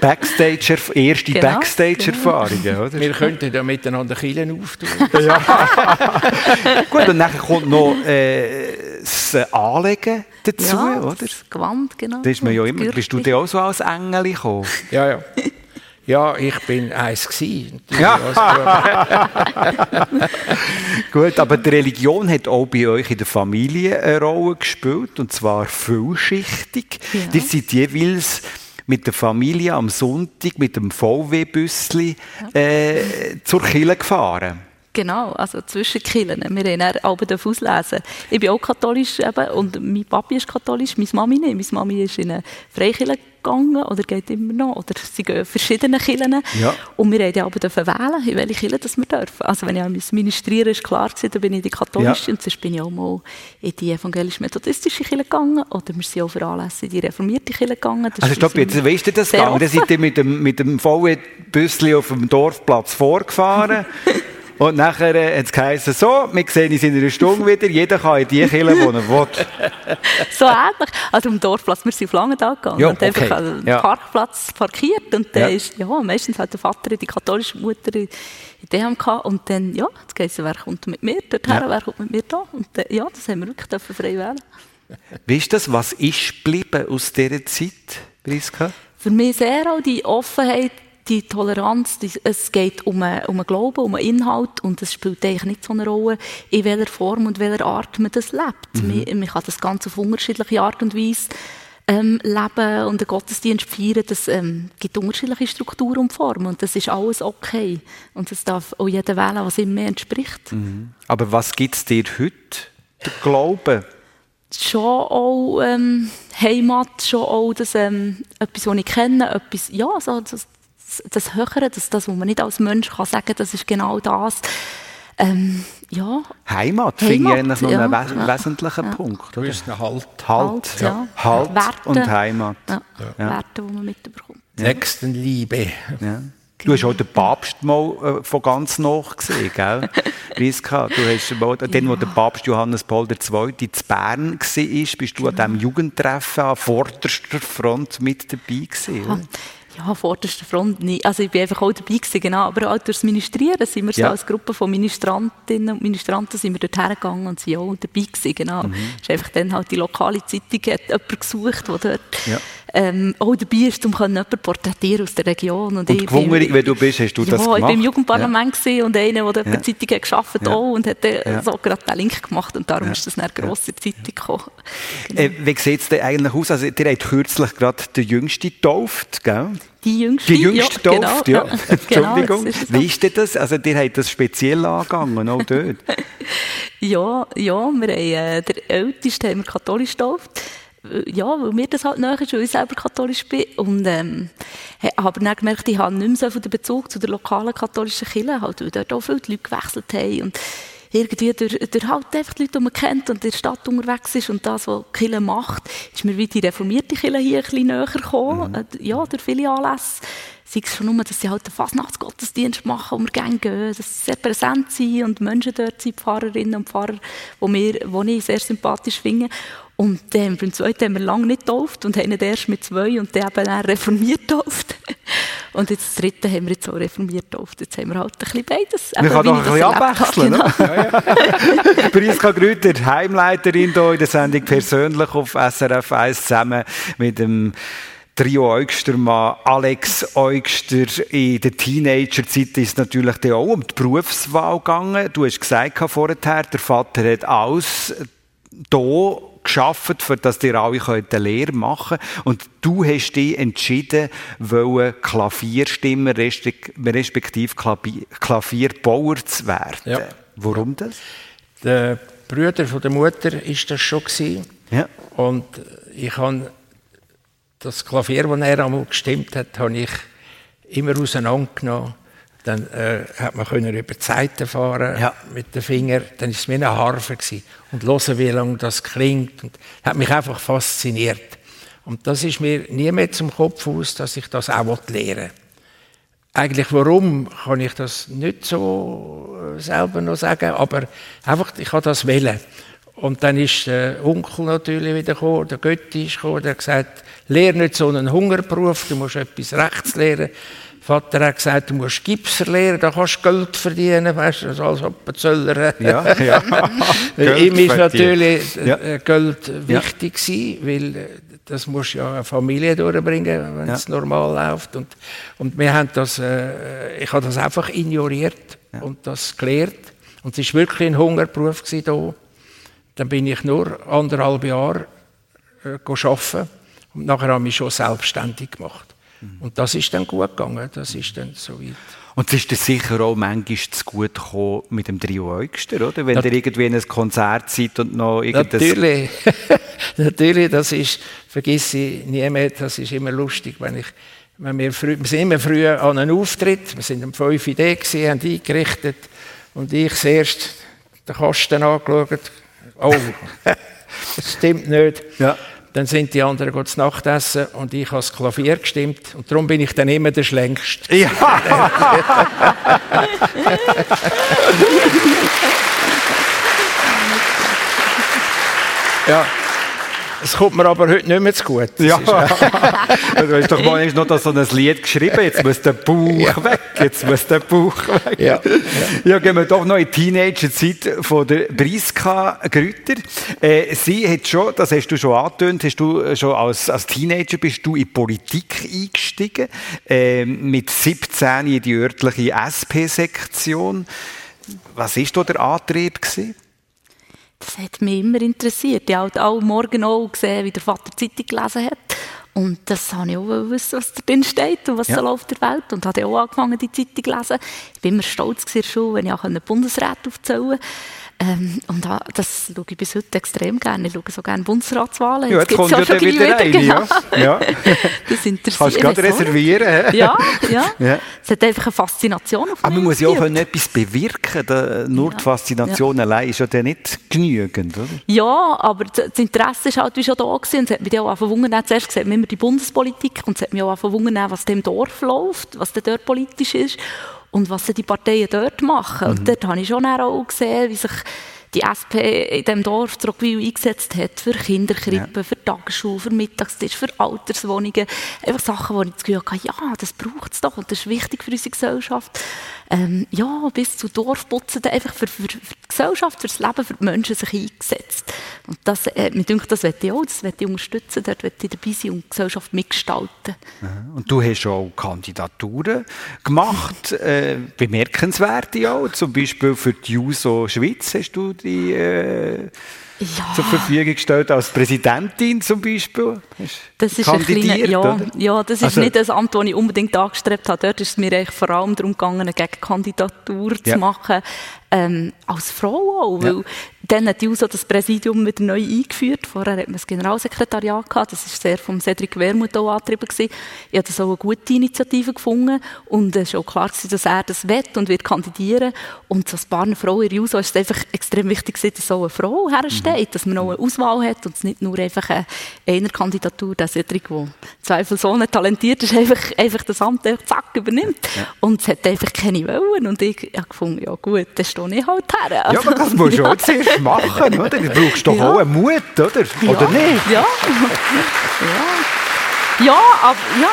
Backstage, erste genau, Backstage-Erfahrungen, genau. oder? Wir könnten ja miteinander Killen auftun. *laughs* ja. *laughs* Gut, und dann kommt noch äh, das Anlegen dazu, ja, oder? Das Gewand, genau. Das ist man ja immer. Bist du dir auch so als Engel gekommen? Ja, ja. Ja, ich bin eins gewesen. *laughs* Ja. Gut, aber die Religion hat auch bei euch in der Familie eine Rolle gespielt, und zwar vielschichtig. Ja. Ihr seid jeweils mit der Familie am Sonntag mit dem VW-Büssli äh, zur Kirche gefahren. Genau, also zwischen Kirchen. Wir haben dann Alben auslesen. Ich bin auch katholisch eben, und mein Papi ist katholisch, meine Mami nicht. Meine Mami ist in eine Freikirche gegangen oder geht immer noch. Oder sie gehen in verschiedene Kirchen. Ja. Und wir haben aber dürfen wählen, in welche Kirche das wir dürfen. Also wenn ich ministrieren ist klar gewesen, dann bin ich die katholische ja. und sonst bin ich auch mal in die evangelisch-methodistische Kirche gegangen oder wir sind auch für Anlässe in die reformierte Kirche gegangen. Das also stopp, jetzt weißt du das gegangen? Dann seid ihr mit dem, mit dem VW-Büssli auf dem Dorfplatz vorgefahren *laughs* Und nachher äh, hat es geheißen, so, wir sehen uns in einer Stunde wieder, jeder kann in die Kirche, wo er will. *laughs* so ähnlich. Also im Dorfplatz, wir sind auf Langenthal gegangen ja, und okay. einfach einen ja. Parkplatz parkiert und dann ja. ist, ja, meistens hat der Vater die katholische Mutter in DMK und dann, ja, jetzt geht wer kommt mit mir dorthin, ja. wer kommt mit mir da und dann, ja, das haben wir wirklich dürfen frei wählen. Wie ist das, was ist geblieben aus dieser Zeit, Priska? Für mich sehr auch die Offenheit, die Toleranz, die, es geht um einen, um einen Glauben, um einen Inhalt und es spielt eigentlich nicht so eine Rolle, in welcher Form und welcher Art man das lebt. Mhm. Man, man kann das Ganze auf unterschiedliche Art und Weise ähm, leben und den Gottesdienst feiern, das ähm, gibt unterschiedliche Strukturen und Formen und das ist alles okay. Und das darf auch jeder wählen, was ihm mehr entspricht. Mhm. Aber was gibt es dir heute, der Glaube? Schon auch ähm, Heimat, schon auch das, ähm, etwas, was ich kenne, etwas, ja, so, das, das Höhere, das, das, was man nicht als Mensch kann sagen, das ist genau das. Ähm, ja. Heimat, Heimat finde ich eigentlich noch ja, einen wes ja, wesentlichen ja. Punkt. Oder? Halt. Halt. Halt, ja. halt Werte, und Heimat. Ja. Werte, die man mitbekommt. Nächstenliebe. Ja. Du hast auch den Papst mal äh, von ganz nach gesehen, gell? *laughs* Riska, du hast mal, ja. dann, wo der Papst Johannes Paul II. in Bern war, bist du an diesem Jugendtreffen an vorderster Front mit dabei gewesen, ja, vorderster Front nicht. Also ich bin einfach auch dabei gewesen, genau. Aber auch durchs Ministrieren sind wir ja. so als Gruppe von Ministrantinnen und Ministranten sind wir dort hergegangen und sind auch dabei gewesen, genau. Mhm. ist einfach dann halt die lokale Zeitung hat jemanden gesucht, der dort ja. Ähm, auch dabei ist, um jemanden porträtieren aus der Region. Und, und gewungrig, wenn du bist, hast du ja, das gemacht? ich war im Jugendparlament ja. und einer, der ja. die Zeitung hat geschafft ja. auch und hat so gerade den Link gemacht und darum ist das eine grosse Zeitung gekommen. Genau. Äh, wie sieht es denn eigentlich aus? Also, ihr habt kürzlich gerade den Jüngsten getauft, gell? Die jüngste, die jüngste ja, Tauft, *laughs* genau, ja. Entschuldigung. Genau, Wie ist denn das? Also, ihr habt das speziell angegangen, auch dort? *laughs* ja, ja, wir haben, äh, der Älteste haben wir katholisch getauft. Äh, ja, weil mir das halt näher ist, weil ich selber katholisch bin. Und, ähm, habe dann gemerkt, ich habe nicht mehr so viel Bezug zu der lokalen katholischen Kirche, halt, weil dort auch viele Leute gewechselt haben. Und irgendwie durch, durch halt einfach die Leute, die man kennt und in der Stadt unterwegs ist und das, was die Kirche macht, ist mir wie die reformierte Kirche hier ein bisschen näher gekommen. Mhm. Äh, ja, durch viele Anlässe. Sei es schon nur, dass sie halt den Fasnachtsgottesdienst machen, wo wir gerne gehen, dass sie sehr präsent sind und Menschen dort sind, Pfarrerinnen und Pfarrer, die, wir, die ich sehr sympathisch finde. Und dann beim zweiten haben wir lange nicht getauft und haben ihn erst mit zwei und dann eben auch reformiert getauft. *laughs* Und jetzt das dritte haben wir jetzt auch reformiert getauft. Jetzt haben wir halt ein bisschen beides. Wir können doch ein bisschen abwechseln. Genau. Ja, ja. *laughs* Priska Grüter, Heimleiterin hier in der Sendung persönlich auf SRF 1 zusammen mit dem Trio Eugstermann, Alex Eugster. In der Teenagerzeit ist es natürlich auch um die Berufswahl gegangen. Du hast gesagt vorher, der Vater hat alles hier geschafft, für dass ihr alle eine Lehre machen könnt. Und du hast dich entschieden, wollen Klavierstimmer respektive Klavierbauer zu werden. Ja. Warum das? Der Brüder von der Mutter ist das schon gewesen. Ja. Und ich habe das Klavier, das er einmal gestimmt hat, habe ich immer auseinandergenommen dann äh, hat man können über die Seiten fahren ja. mit den Fingern. Dann ist es wie eine Harfe gewesen. und hören, wie lange das klingt. Und hat mich einfach fasziniert. Und das ist mir nie mehr zum Kopf aus, dass ich das auch lernen will. Eigentlich warum, kann ich das nicht so äh, selber noch sagen, aber einfach, ich habe das wählen. Und dann ist der Onkel natürlich wieder gekommen, der Götti ist gekommen, der hat gesagt, lerne nicht so einen Hungerberuf, du musst etwas Rechts lernen. Vater hat gesagt, du musst Gipser lernen, da kannst du Geld verdienen, weißt du, als Appenzöller. Ja, ja. *laughs* Ihm ist natürlich ja. Äh, Geld wichtig ja. gewesen, weil äh, das muss ja eine Familie durchbringen, wenn ja. es normal läuft. Und, und wir haben das, äh, ich habe das einfach ignoriert ja. und das gelernt. Und es war wirklich ein Hungerberuf hier. Dann bin ich nur anderthalb Jahre äh, arbeiten und nachher habe ich mich schon selbstständig gemacht. Und das ist dann gut gegangen, das ist dann soweit. Und es ist dir sicher auch manchmal zu gut gekommen mit dem Trio Eugster, oder? Wenn ihr irgendwie in ein Konzert seid und noch irgendwas... Natürlich, *laughs* natürlich, das ist, vergiss ich nie mehr, das ist immer lustig, wenn ich, wenn wir, früh, wir sind immer früh an einem Auftritt, wir sind um 5 Uhr da gewesen, haben eingerichtet und ich zuerst den Kasten angeschaut, oh, *laughs* das stimmt nicht. Ja. Dann sind die anderen zu Nacht essen und ich habe das Klavier gestimmt. Und darum bin ich dann immer der Schlängste. Ja. *laughs* ja. Es kommt mir aber heute nicht mehr zu gut. ja. du hast *laughs* doch mal noch so ein Lied geschrieben, jetzt muss der Bauch ja. weg, jetzt muss der Bauch weg. Ja. ja. ja, gehen wir doch noch in die Teenagerzeit von der Briska Grüter. Äh, sie hat schon, das hast du schon angetönt, hast du schon als, als Teenager bist du in die Politik eingestiegen, äh, mit 17 in die örtliche SP-Sektion. Was war da der Antrieb? Gewesen? Das hat mich immer interessiert. Ich habe auch morgen auch gesehen, wie der Vater die Zeitung gelesen hat. Und das habe ich auch wissen, was da drin steht und was ja. so läuft der Welt. Und habe auch angefangen, die Zeitung zu lesen. Ich war immer stolz, wenn ich auch Bundesrat aufzählen konnte. Ähm, und das schaue ich bis heute extrem gerne. Ich schaue so gerne Bundesratswahlen. Ja, jetzt, jetzt kommt ja schon wieder, wieder rein, genau. ja. *laughs* das interessiert Kannst du gerade reservieren. *laughs* Ja, ja, *laughs* ja. Es hat einfach eine Faszination auf Aber man muss ja auch etwas bewirken. Da, nur ja. die Faszination ja. allein ist ja dann nicht genügend, oder? Ja, aber das Interesse ist halt wie schon da gewesen. Und es hat mich auch verwundert, zuerst sieht man immer die Bundespolitik und es hat mich auch verwundert, was dem Dorf läuft, was dort politisch ist und was die Parteien dort machen. Mhm. Und dort habe ich schon auch gesehen, wie sich die SP in diesem Dorf Trogwil eingesetzt hat für Kinderkrippen, ja. für Tagesschulen, für Mittagstisch, für Alterswohnungen. Einfach Sachen, wo ich das Gefühl hatte, ja, das braucht es doch und das ist wichtig für unsere Gesellschaft. Ähm, ja, bis zu Dorfputzen, einfach für, für, für, die Gesellschaft, für das Leben, für die Menschen sich eingesetzt. Und das, äh, mir denkt, das möchte ich auch, das möchte ich unterstützen, dort möchte ich dabei sein und die Gesellschaft mitgestalten. Und du hast auch Kandidaturen gemacht, äh, bemerkenswerte auch, zum Beispiel für die JUSO Schweiz hast du die... Äh ja. zur Verfügung gestellt, als Präsidentin zum Beispiel? Das ist ein kleiner, ja, ja, das ist also, nicht das Amt, das ich unbedingt angestrebt habe. Dort ist es mir vor allem darum gegangen, eine Gegenkandidatur ja. zu machen ähm, als Frau auch, weil ja. dann hat die USO das Präsidium wieder neu eingeführt. Vorher hat man das Generalsekretariat gehabt, das war sehr vom Cedric Wermuth auch angetrieben. Gewesen. Ich habe das auch eine gute Initiative gefunden und es war auch klar, gewesen, dass er das will und wird kandidieren. Und so ein paar Frauen in der USO ist es einfach extrem wichtig, dass so eine Frau hersteht, mhm. dass man auch eine Auswahl hat und es nicht nur einfach eine, eine Kandidatur, der Cedric, der zweifelsohne talentiert ist, einfach, einfach das Amt zack übernimmt. Ja. Und es hat einfach keine Wellen und ich habe gefunden, ja gut, das ist stehe ich halt her. Also, ja, aber das musst du ja. auch *laughs* zuerst machen, oder? Du brauchst doch ja. auch einen Mut, oder? Oder nicht? Ja. ja. Ja, aber ja.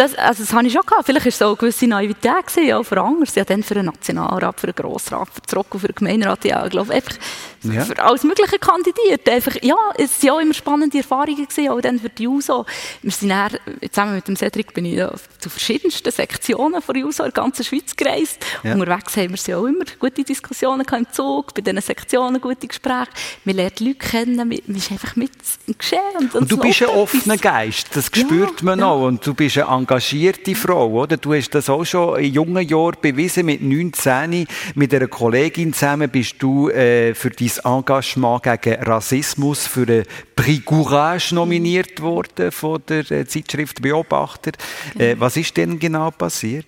Das, also das habe ich schon gehabt. Vielleicht war es auch eine gewisse Naivität, gewesen, auch für andere. Ja, dann für einen Nationalrat, für einen Grossrat, für den Rocco, für den Gemeinderat. Ja, ich glaube, einfach ja. für alles Mögliche kandidiert. Einfach, ja, es waren auch immer spannende Erfahrungen, gewesen, auch dann für die JUSO. Wir sind dann, zusammen mit dem Cedric bin ich ja zu verschiedensten Sektionen von JUSO in der ganzen Schweiz gereist. Ja. Unterwegs haben wir auch immer gute Diskussionen im Zug, bei diesen Sektionen gute Gespräche. Wir lernen Leute kennen, man ist einfach mit im Geschehen. Und, und du bist ein offener Geist, das spürt man auch. Und du bist ein engagierte Frau, oder? Du hast das auch schon in jungen Jahren bewiesen. Mit 19 mit einer Kollegin zusammen bist du äh, für dein Engagement gegen Rassismus für den Prix Courage nominiert worden von der äh, Zeitschrift Beobachter. Äh, was ist denn genau passiert?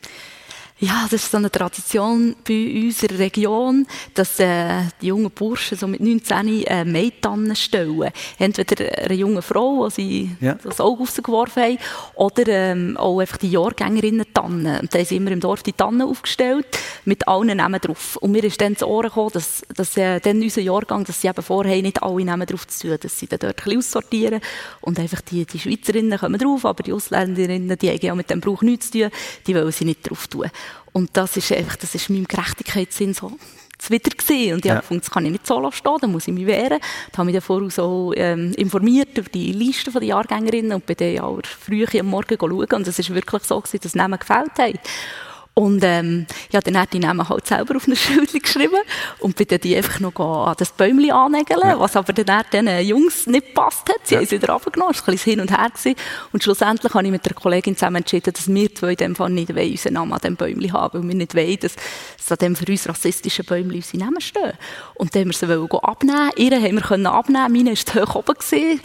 Ja, das ist so eine Tradition bei uns in der Region, dass äh, die jungen Burschen so mit 19 äh, Maitannen stellen. Entweder eine junge Frau, die sie ja. das Auge rausgeworfen haben, oder ähm, auch einfach die Jahrgängerinnen Tannen. Und da haben sie immer im Dorf die Tannen aufgestellt, mit allen Namen drauf. Und mir ist dann zu Ohren gekommen, dass, dass äh, dann unser Jahrgang, dass sie eben vorher nicht alle Namen drauf zu tun, dass sie dann dort ein bisschen aussortieren und einfach die, die Schweizerinnen kommen drauf, aber die Ausländerinnen, die haben ja mit dem Brauch nichts zu tun, die wollen sie nicht drauf tun. Und das ist einfach, das ist meinem Gerechtigkeitssinn so wieder gesehen und ich ja. habe gefunden, das kann ich nicht so stehen, da muss ich mich wehren. Da habe ich dann voraus auch ähm, informiert über die Liste der Jahrgängerinnen und bin dann auch früh am Morgen schauen und es ist wirklich so gewesen, dass Namen gefällt haben. Und ähm, ja, dann hat die Namen halt selber auf ein *laughs* Schild geschrieben und bin dann die einfach noch an das Bäumchen annägeln, ja. was aber dann den Jungs nicht gepasst hat. Sie ja. haben es wieder runtergenommen, es war ein bisschen hin und her. Gewesen. Und schlussendlich habe ich mit der Kollegin zusammen entschieden, dass wir zwei in dem Fall nicht unseren Namen an diesem Bäumchen haben, weil wir nicht wollen, dass, dass an dem für uns rassistischen Bäumchen unsere Namen stehen. Und dann haben wir sie wollen abnehmen. Ihre haben wir können abnehmen, meine war hoch oben. Gewesen.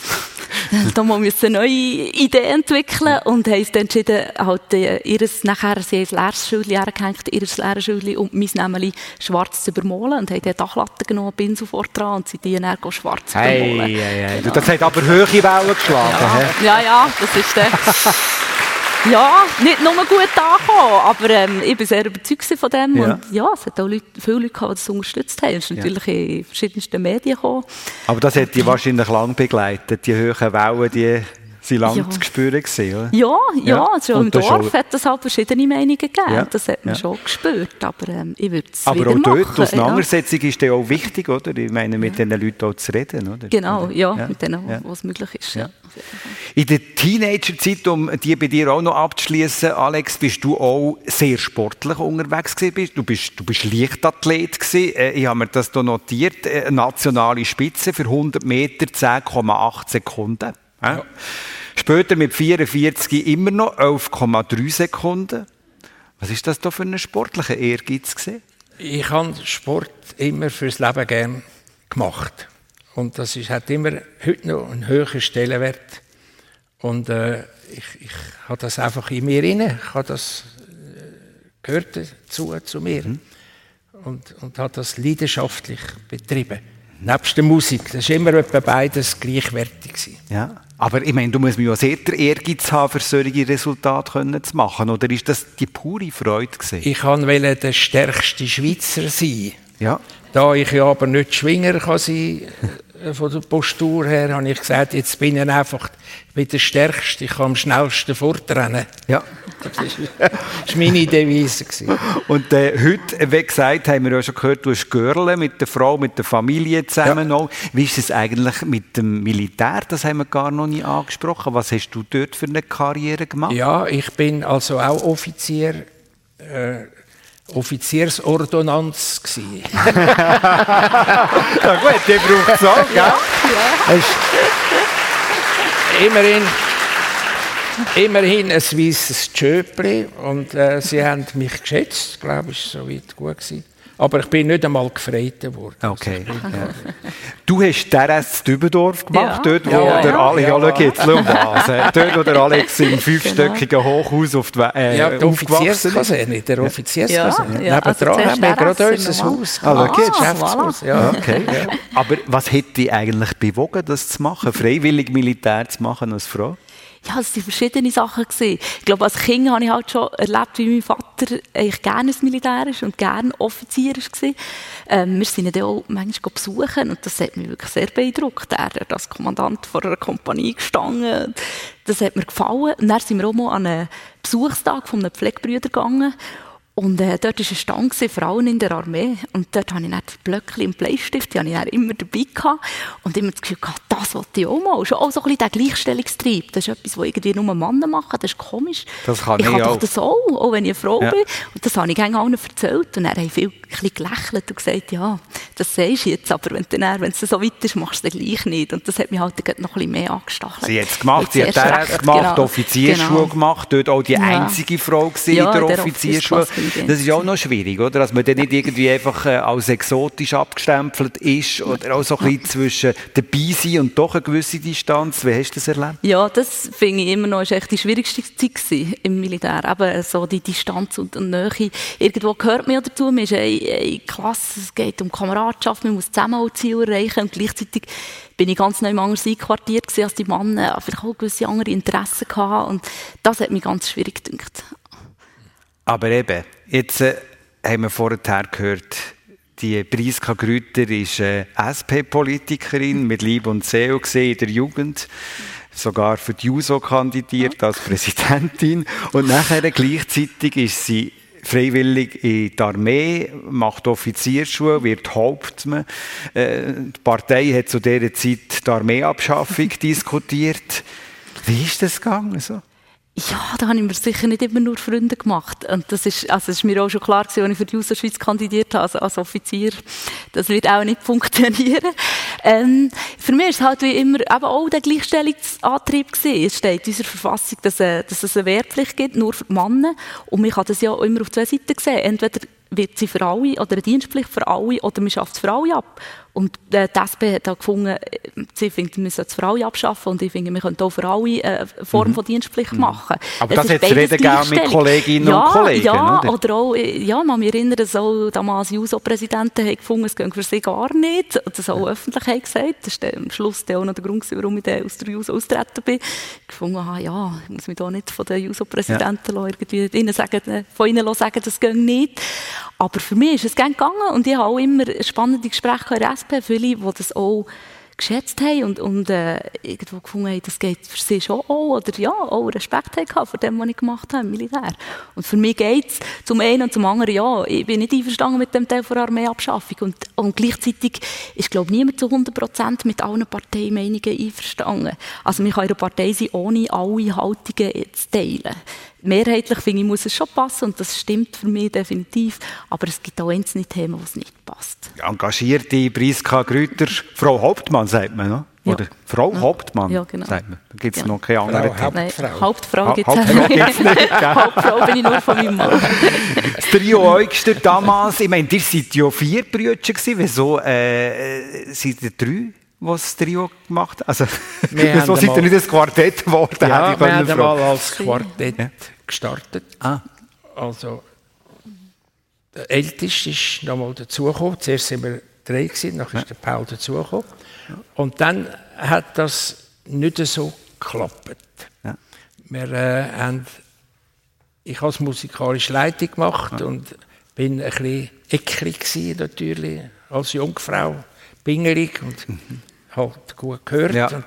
*laughs* da mussten wir neue Ideen entwickeln und haben uns dann entschieden, halt, äh, ihres, nachher, sie ein leeres Schildchen hergehängt, ihr leeres Schildchen und mein Namen schwarz zu übermalen und haben dann Dachlatte genommen, Pinsel vor dran und sie die dann schwarz hey, übermalen. Hey, hey. Genau. Das hat aber hohe Wellen geschlagen. Ja, ja, ja, das ist der. *laughs* Ja, nicht nur gut angekommen, aber ähm, ich war sehr überzeugt von dem. Ja. Und ja, es hat auch Leute, viele Leute gehabt, die das unterstützt haben. Es ist natürlich ja. in verschiedensten Medien gekommen. Aber das hat die wahrscheinlich lang begleitet, die hohen Wellen, die sie lang ja. zu spüren oder? Ja, ja, ja. Also im Dorf schon... hat es halt verschiedene Meinungen gegeben. Ja. Das hat man ja. schon gespürt, aber ähm, ich würde es Aber auch dort, die Auseinandersetzung ist ja auch wichtig, oder? Ich meine, mit den Leuten auch zu reden, oder? Genau, ja, mit denen, wo es möglich ist. Ja. In der Teenagerzeit, um die bei dir auch noch abzuschließen, Alex, bist du auch sehr sportlich unterwegs gewesen. Du bist, du bist Leichtathlet gewesen. Äh, ich habe mir das hier notiert. Äh, nationale Spitze für 100 Meter 10,8 Sekunden. Ja. Später mit 44 immer noch 11,3 Sekunden. Was ist das da für ein sportlicher Ehrgeiz gewesen? Ich habe Sport immer fürs Leben gern gemacht. Und das ist, hat immer heute noch einen höheren Stellenwert. Und äh, ich, ich habe das einfach in mir inne. Ich habe das äh, gehört dazu zu mir mhm. und, und habe das leidenschaftlich betrieben. Nebst der Musik. Das war immer etwa beides gleichwertig. Ja. Aber ich meine, du musst mir ja sehr den Ehrgeiz haben, für solche Resultate zu machen. Oder ist das die pure Freude gewesen? Ich wollte der stärkste Schweizer sein. Ja. Da ich ja aber nicht Schwinger kann sein von der Postur her, habe ich gesagt, jetzt bin ich einfach ich der Stärkste, ich kann am schnellsten fortrennen. Ja. Das war meine Devise. Und äh, heute, wie gesagt, haben wir ja schon gehört, du hast Görle mit der Frau, mit der Familie zusammen. Ja. Wie ist es eigentlich mit dem Militär? Das haben wir gar noch nie angesprochen. Was hast du dort für eine Karriere gemacht? Ja, ich bin also auch Offizier. Äh, Offiziersordonnanz. ja gut, die braucht es auch, gell? Ja. Immerhin, immerhin ein weißes Tschöpli und äh, sie haben mich geschätzt, glaube ich, so weit gut gewesen. Aber ich bin nicht einmal gefreut worden. Okay. Ja. Du hast DRS Dübendorf gemacht, Ja. dort wo Ja, der ja. Alex, ja, schau jetzt, was, dort wo der Alex im fünfstöckigen Hochhaus auf die, äh, Ja, die aufgewachsen ist. Offizierskaserne, der Offizierskaserne. Ja, ja, also Nebendran zuerst haben wir gerade unser. Haus. Ah, jetzt. Geschäftshaus. Ja. Okay. *laughs* Aber was hätte dich eigentlich bewogen, das zu machen, freiwillig Militär zu machen als Frau? Ja, es waren verschiedene Sachen. Gewesen. Ich glaube, als Kind habe ich halt schon erlebt, wie mein Vater eigentlich gerne ins Militär ist und gerne Offizier war. Ähm, wir sind ihn dann auch manchmal besuchen und das hat mich wirklich sehr beeindruckt. Er hat als Kommandant vor einer Kompanie gestanden. Das hat mir gefallen. Und dann sind wir auch mal an einen Besuchstag von einem Pflegebrüder gegangen. Und äh, dort war ein Stand gewesen, Frauen in der Armee. Und dort habe ich dann die Blöckchen im Bleistift, die habe ich dann immer dabei gehabt. Und immer das Gefühl gehabt, das wollte ich auch mal. Schon auch so ein bisschen der Gleichstellungstrieb. Das ist etwas, was irgendwie nur Männer machen. Das ist komisch. Das kann ich ich kann auch. doch das auch, auch wenn ich eine Frau Ja. bin. Und das habe ich gerne allen erzählt. Und dann haben viele bisschen gelächelt und gesagt, ja, das sagst du jetzt, aber wenn du dann, wenn es so weit ist, machst du es gleich nicht. Und das hat mich halt noch ein bisschen mehr angestachelt. Sie hat es gemacht, sie hat recht, gemacht, genau. Offiziersschule Genau. gemacht, dort auch die Ja. einzige Frau gewesen Ja, in der der Offiziersschule. Das ist auch noch schwierig, oder? Dass man dann nicht irgendwie einfach äh, als exotisch abgestempelt ist oder auch so ein bisschen zwischen dabei sein und doch eine gewisse Distanz. Wie hast du das erlebt? Ja, das finde ich immer noch ist echt die schwierigste Zeit gewesen im Militär. Eben so die Distanz und die Nähe. Irgendwo gehört ja dazu. Man ist eine Klasse, es geht um Kameradschaft, man muss zusammen auch Ziele erreichen. Und gleichzeitig bin ich ganz neu im anderen einquartiert als die Männer. Vielleicht auch gewisse andere Interessen gehabt. Und das hat mich ganz schwierig gedacht. Aber eben, jetzt äh, haben wir vorher gehört, die Priska Grüter ist äh, SP-Politikerin mit Liebe und Seele gesehen in der Jugend. Sogar für die JUSO kandidiert als Präsidentin. Und nachher gleichzeitig ist sie freiwillig in die Armee, macht Offiziersschule, wird Hauptmann. Äh, die Partei hat zu dieser Zeit die Armeeabschaffung *laughs* diskutiert. Wie ist das gegangen? Ja, da habe ich mir sicher nicht immer nur Freunde gemacht. Und das ist, also das ist mir auch schon klar gewesen, als ich für die USA Schweiz kandidiert habe, also als Offizier. Das wird auch nicht *laughs* funktionieren. Ähm, für mich ist es halt wie immer eben auch der Gleichstellungsantrieb gewesen. Es steht in unserer Verfassung, dass, äh, dass es eine Wehrpflicht gibt, nur für die Männer. Und man kann das ja auch immer auf zwei Seiten sehen. Entweder wird sie für alle oder eine Dienstpflicht für alle oder man schafft es für alle ab. Und äh, die SP hat auch gefunden, äh, sie findet, wir sollten es für alle abschaffen und ich finde, wir könnten auch für alle äh, eine Form von Dienstpflicht machen. Mhm. Aber Es das hat beides reden gegeben mit. Kolleginnen und ja, Kollegen, Ja, oder? oder auch, äh, ja, man mich erinnert, so damals JUSO-Präsidenten haben gefunden, es geht für sie gar nicht. Und das auch öffentlich haben gesagt. Das ist am Schluss auch noch der Grund, warum ich aus der JUSO austreten bin. Ich gefunden, ah, ja, ich muss mich da nicht von den JUSO-Präsidenten ja. irgendwie ihnen sagen, äh, von ihnen sagen, das geht nicht. Aber für mich ist es gerne gegangen und ich habe auch immer spannende Gespräche in der SP, viele, die das auch geschätzt haben und, und äh, irgendwo gefunden haben, das geht für sie schon auch, oder ja, auch Respekt haben vor dem, was ich gemacht habe im Militär. Und für mich geht es zum einen und zum anderen, ja, ich bin nicht einverstanden mit dem Teil der Armeeabschaffung und, und gleichzeitig ist, glaube ich, niemand zu 100% mit allen Parteimeinungen einverstanden. Also man kann in einer Partei sein, ohne alle Haltungen zu teilen. Mehrheitlich finde ich, muss es schon passen und das stimmt für mich definitiv, aber es gibt auch einzelne Themen, wo es nicht passt. Engagierte Priska Grüter, Frau Hauptmann, sagt man? Ja. oder? Frau Ja. Hauptmann, Ja, genau. sagt man. Da gibt es Ja. noch keine andere. Frau Hauptfrau. Hauptfrau Ha- gibt es nicht, *laughs* gell? Hauptfrau bin ich nur von meinem Mann. Das Trio Eugster damals, ich meine, ihr seid ja vier Brüder gewesen, wieso äh, seid ihr drei? Was das Trio gemacht hat? Also, Wir seid ihr einmal- nicht ein Quartett geworden? Ja, ich wir haben fragen. mal als Quartett gestartet. Ah. Also, der Älteste ist noch mal dazugekommen. Zuerst waren wir drei, gewesen, dann ist der Paul dazugekommen. Und dann hat das nicht so geklappt. Ja. Wir äh, haben, ich habe musikalische Leitung gemacht und bin ein bisschen eckrig gewesen, natürlich, als Jungfrau, pingelig und halt gut gehört. Ja. Und,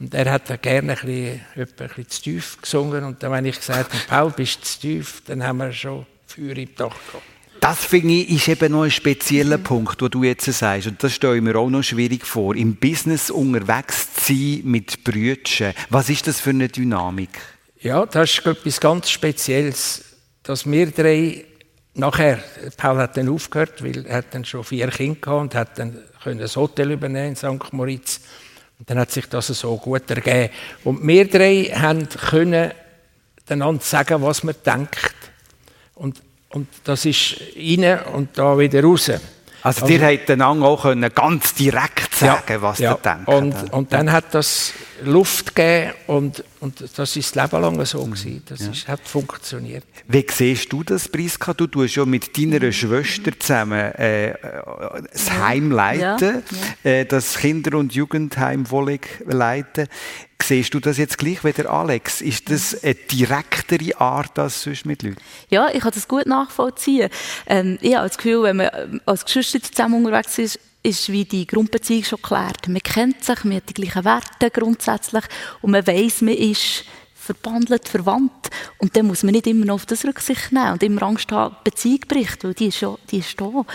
und er hat dann gerne ein bisschen, etwa ein bisschen zu tief gesungen. Und dann, wenn ich gesagt habe, Paul, bist du zu tief, dann haben wir schon Feuer im Dach gehabt. Das finde ich ist eben noch ein spezieller Punkt, den du jetzt sagst. Und das stelle ich mir auch noch schwierig vor. Im Business unterwegs zu sein mit Brüdern. Was ist das für eine Dynamik? Ja, das ist etwas ganz Spezielles, dass wir drei nachher, Paul hat dann aufgehört, weil er hat dann schon vier Kinder gehabt und hat dann können ein Hotel übernehmen in St. Moritz. Und dann hat sich das so gut ergeben. Und wir drei haben können einander sagen, was man denkt. Und, und das ist rein und da wieder raus. Also, also ihr habt einander auch können ganz direkt sagen, ja, was ja. ihr denkt. Und, und dann hat das Luft gegeben und, und das ist das Leben lang so gewesen. Das ja. ist, hat funktioniert. Wie siehst du das, Priska? Du tust ja mit deiner Schwester zusammen äh, das Heim leiten, äh, das Kinder- und Jugendheim leiten. Siehst du das jetzt gleich wie der Alex? Ist das eine direktere Art als sonst mit Leuten? Ja, ich kann das gut nachvollziehen. Ähm, ich habe das Gefühl, wenn man ähm, als Geschwister zusammen unterwegs ist, ist wie die Grundbeziehung schon geklärt. Man kennt sich, man hat die gleichen Werte grundsätzlich und man weiß, man ist verbandelt, verwandt. Und dann muss man nicht immer noch auf das Rücksicht nehmen und immer Angst haben, die Beziehung bricht, weil die ist, schon, die ist da. Und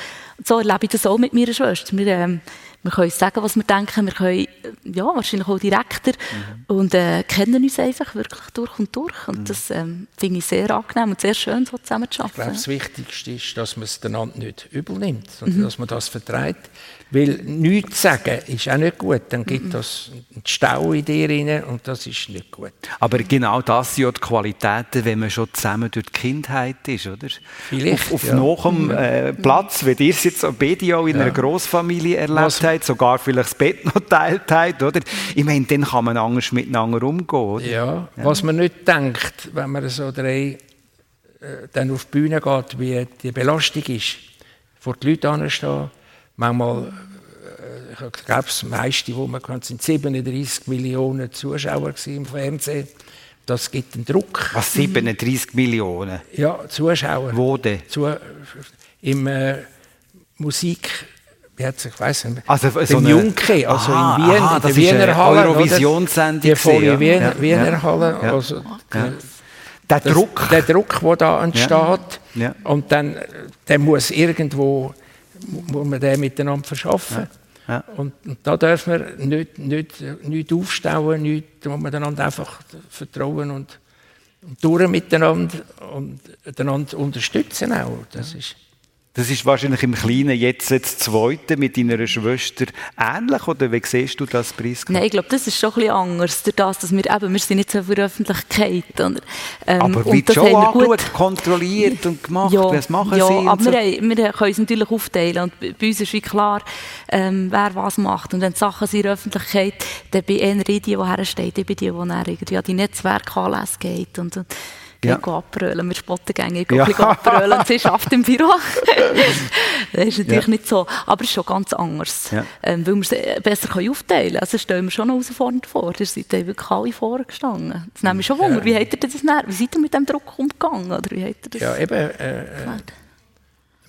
so erlebe ich das auch mit meiner Schwester. Wir, ähm, wir können sagen, was wir denken. Wir können, ja, wahrscheinlich auch direkter. Mhm. Und äh, kennen uns einfach wirklich durch und durch. Und mhm. das ähm, finde ich sehr angenehm und sehr schön, so zusammen zu arbeiten. Ich glaube, das Wichtigste ist, dass man es einander nicht übel nimmt, sondern mhm. dass man das vertreibt. Weil nichts sagen ist auch nicht gut. Dann gibt das einen Stau in dir rein und das ist nicht gut. Aber genau das sind ja die Qualitäten, wenn man schon zusammen durch die Kindheit ist, oder? Vielleicht, Auf, auf ja. nachem mhm. äh, Platz, wie ihr es jetzt beide auch in ja. einer Großfamilie erlebt Was, habt, sogar vielleicht das Bett noch teilt habt, oder? Ich meine, dann kann man anders miteinander umgehen, oder? Ja, ja. was man nicht denkt, wenn man so drei äh, dann auf die Bühne geht, wie die Belastung ist, vor die Leute anstehen, manchmal, äh, ich glaube, das meiste, wo man kann, sind 37 Millionen Zuschauer im Fernsehen. Das gibt einen Druck. Was, 37 Millionen? Ja, Zuschauer. Wo denn? Zu, Im äh, Musik sich, ich weiß nicht, also so eine, Junke, also aha, in Wien, aha, in der Wiener Halle. Eurovisionssendung. Die volle Wiener, ja, Wiener ja, Halle. Ja, also, ja. Der das, Druck. Der Druck, der da entsteht. Und dann der muss irgendwo muss man den miteinander verschaffen. Ja. Und, und, da dürfen wir nicht, nicht, nicht aufstauen, nicht, da muss man einander einfach vertrauen und, und durch miteinander und einander unterstützen auch. Das ist das ist wahrscheinlich im Kleinen jetzt das Zweite mit deiner Schwester ähnlich, oder wie siehst du das, Priska? Nein, ich glaube, das ist schon ein bisschen anders, durch das, dass wir eben, wir sind nicht so für die Öffentlichkeit. Oder, ähm, aber wird schon angeschaut, kontrolliert und gemacht, ja, was machen ja, sie? Ja, aber so? wir, wir können es natürlich aufteilen und bei uns ist wie klar, ähm, wer was macht. Und wenn die Sachen sind in der Öffentlichkeit, dann bin ich eher die, die hersteht, ich bin die, die irgendwie an die Netzwerkanlässe geht und, und ja. Gehen abbrüllen, wir spotten gehen ja. abbrüllen und sie *laughs* schafft im Büro. *laughs* das ist natürlich ja. nicht so, aber es ist schon ganz anders, ja. ähm, weil wir es äh, besser können aufteilen können. Also stellen wir schon eine Herausforderung vor, ihr seid wirklich alle vorgestanden. Das nehme ich schon Wunder, wie habt ihr das nachher, wie seid ihr mit dem Druck umgegangen? Oder wie habt ihr das ja, eben, äh, äh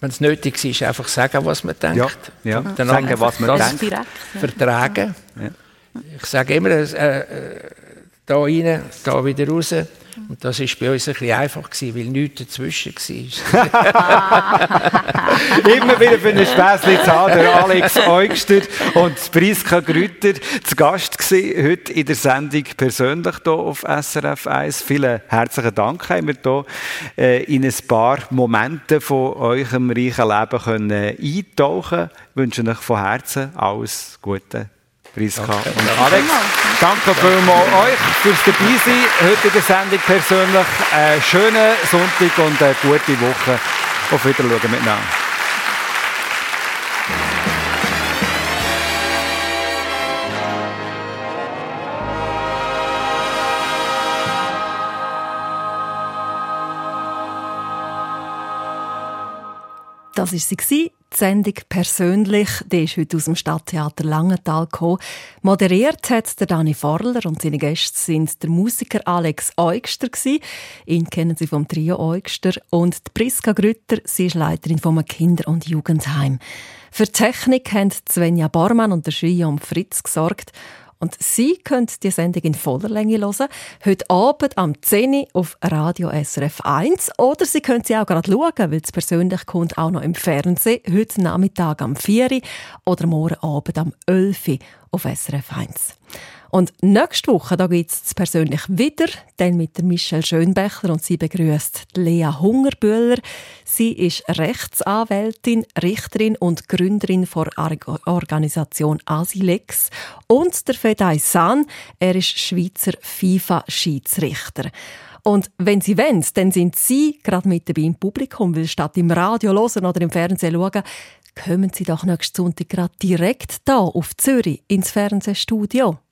wenn es nötig ist, einfach sagen, was man denkt. Ja, ja. Dann sagen, was man denkt. Direkt, vertragen. Ich sage immer, äh, äh, da rein, da wieder raus. Und das war bei uns ein bisschen einfach, gewesen, weil nichts dazwischen war. *laughs* Immer wieder für einen *laughs* Späßchen zu haben, der Alex Eugster und Priska Grüter zu Gast gewesen, heute in der Sendung persönlich hier auf SRF 1. Vielen herzlichen Dank haben wir hier äh, in ein paar Momente von eurem reichen Leben können eintauchen. Ich wünsche euch von Herzen alles Gute Priska okay. und Alex. Danke vielmals euch fürs Dabeisein. Heute in der Sendung persönlich einen schönen Sonntag und eine gute Woche. Auf Wiedersehen miteinander. Das war sie, die Sendung «Persönlich», die ist heute aus dem Stadttheater Langenthal gekommen. Moderiert hat der Dani Forler und seine Gäste sind der Musiker Alex Eugster Ihn kennen Sie vom Trio Eugster und die Priska Grütter. Sie ist Leiterin vom Kinder- und Jugendheim. Für die Technik haben Svenja Bormann und der Guillaume Fritz gesorgt. Und Sie können die Sendung in voller Länge hören. Heute Abend am 10 Uhr auf Radio SRF 1. Oder Sie können sie auch gerade schauen, weil es persönlich kommt auch noch im Fernsehen. Heute Nachmittag am 4 Uhr oder morgen Abend am 11 Uhr auf SRF 1. Und nächste Woche gibt es persönlich wieder, dann mit der Michelle Schönbächler und sie begrüßt Lea Hungerbühler. Sie ist Rechtsanwältin, Richterin und Gründerin der Organisation Asilex. Und der Fedai San, er ist Schweizer FIFA-Schiedsrichter. Und wenn Sie wollen, dann sind Sie gerade mit dabei im Publikum, weil statt im Radio hören oder im Fernsehen schauen, kommen Sie doch nächsten Sonntag gerade direkt da auf Zürich ins Fernsehstudio.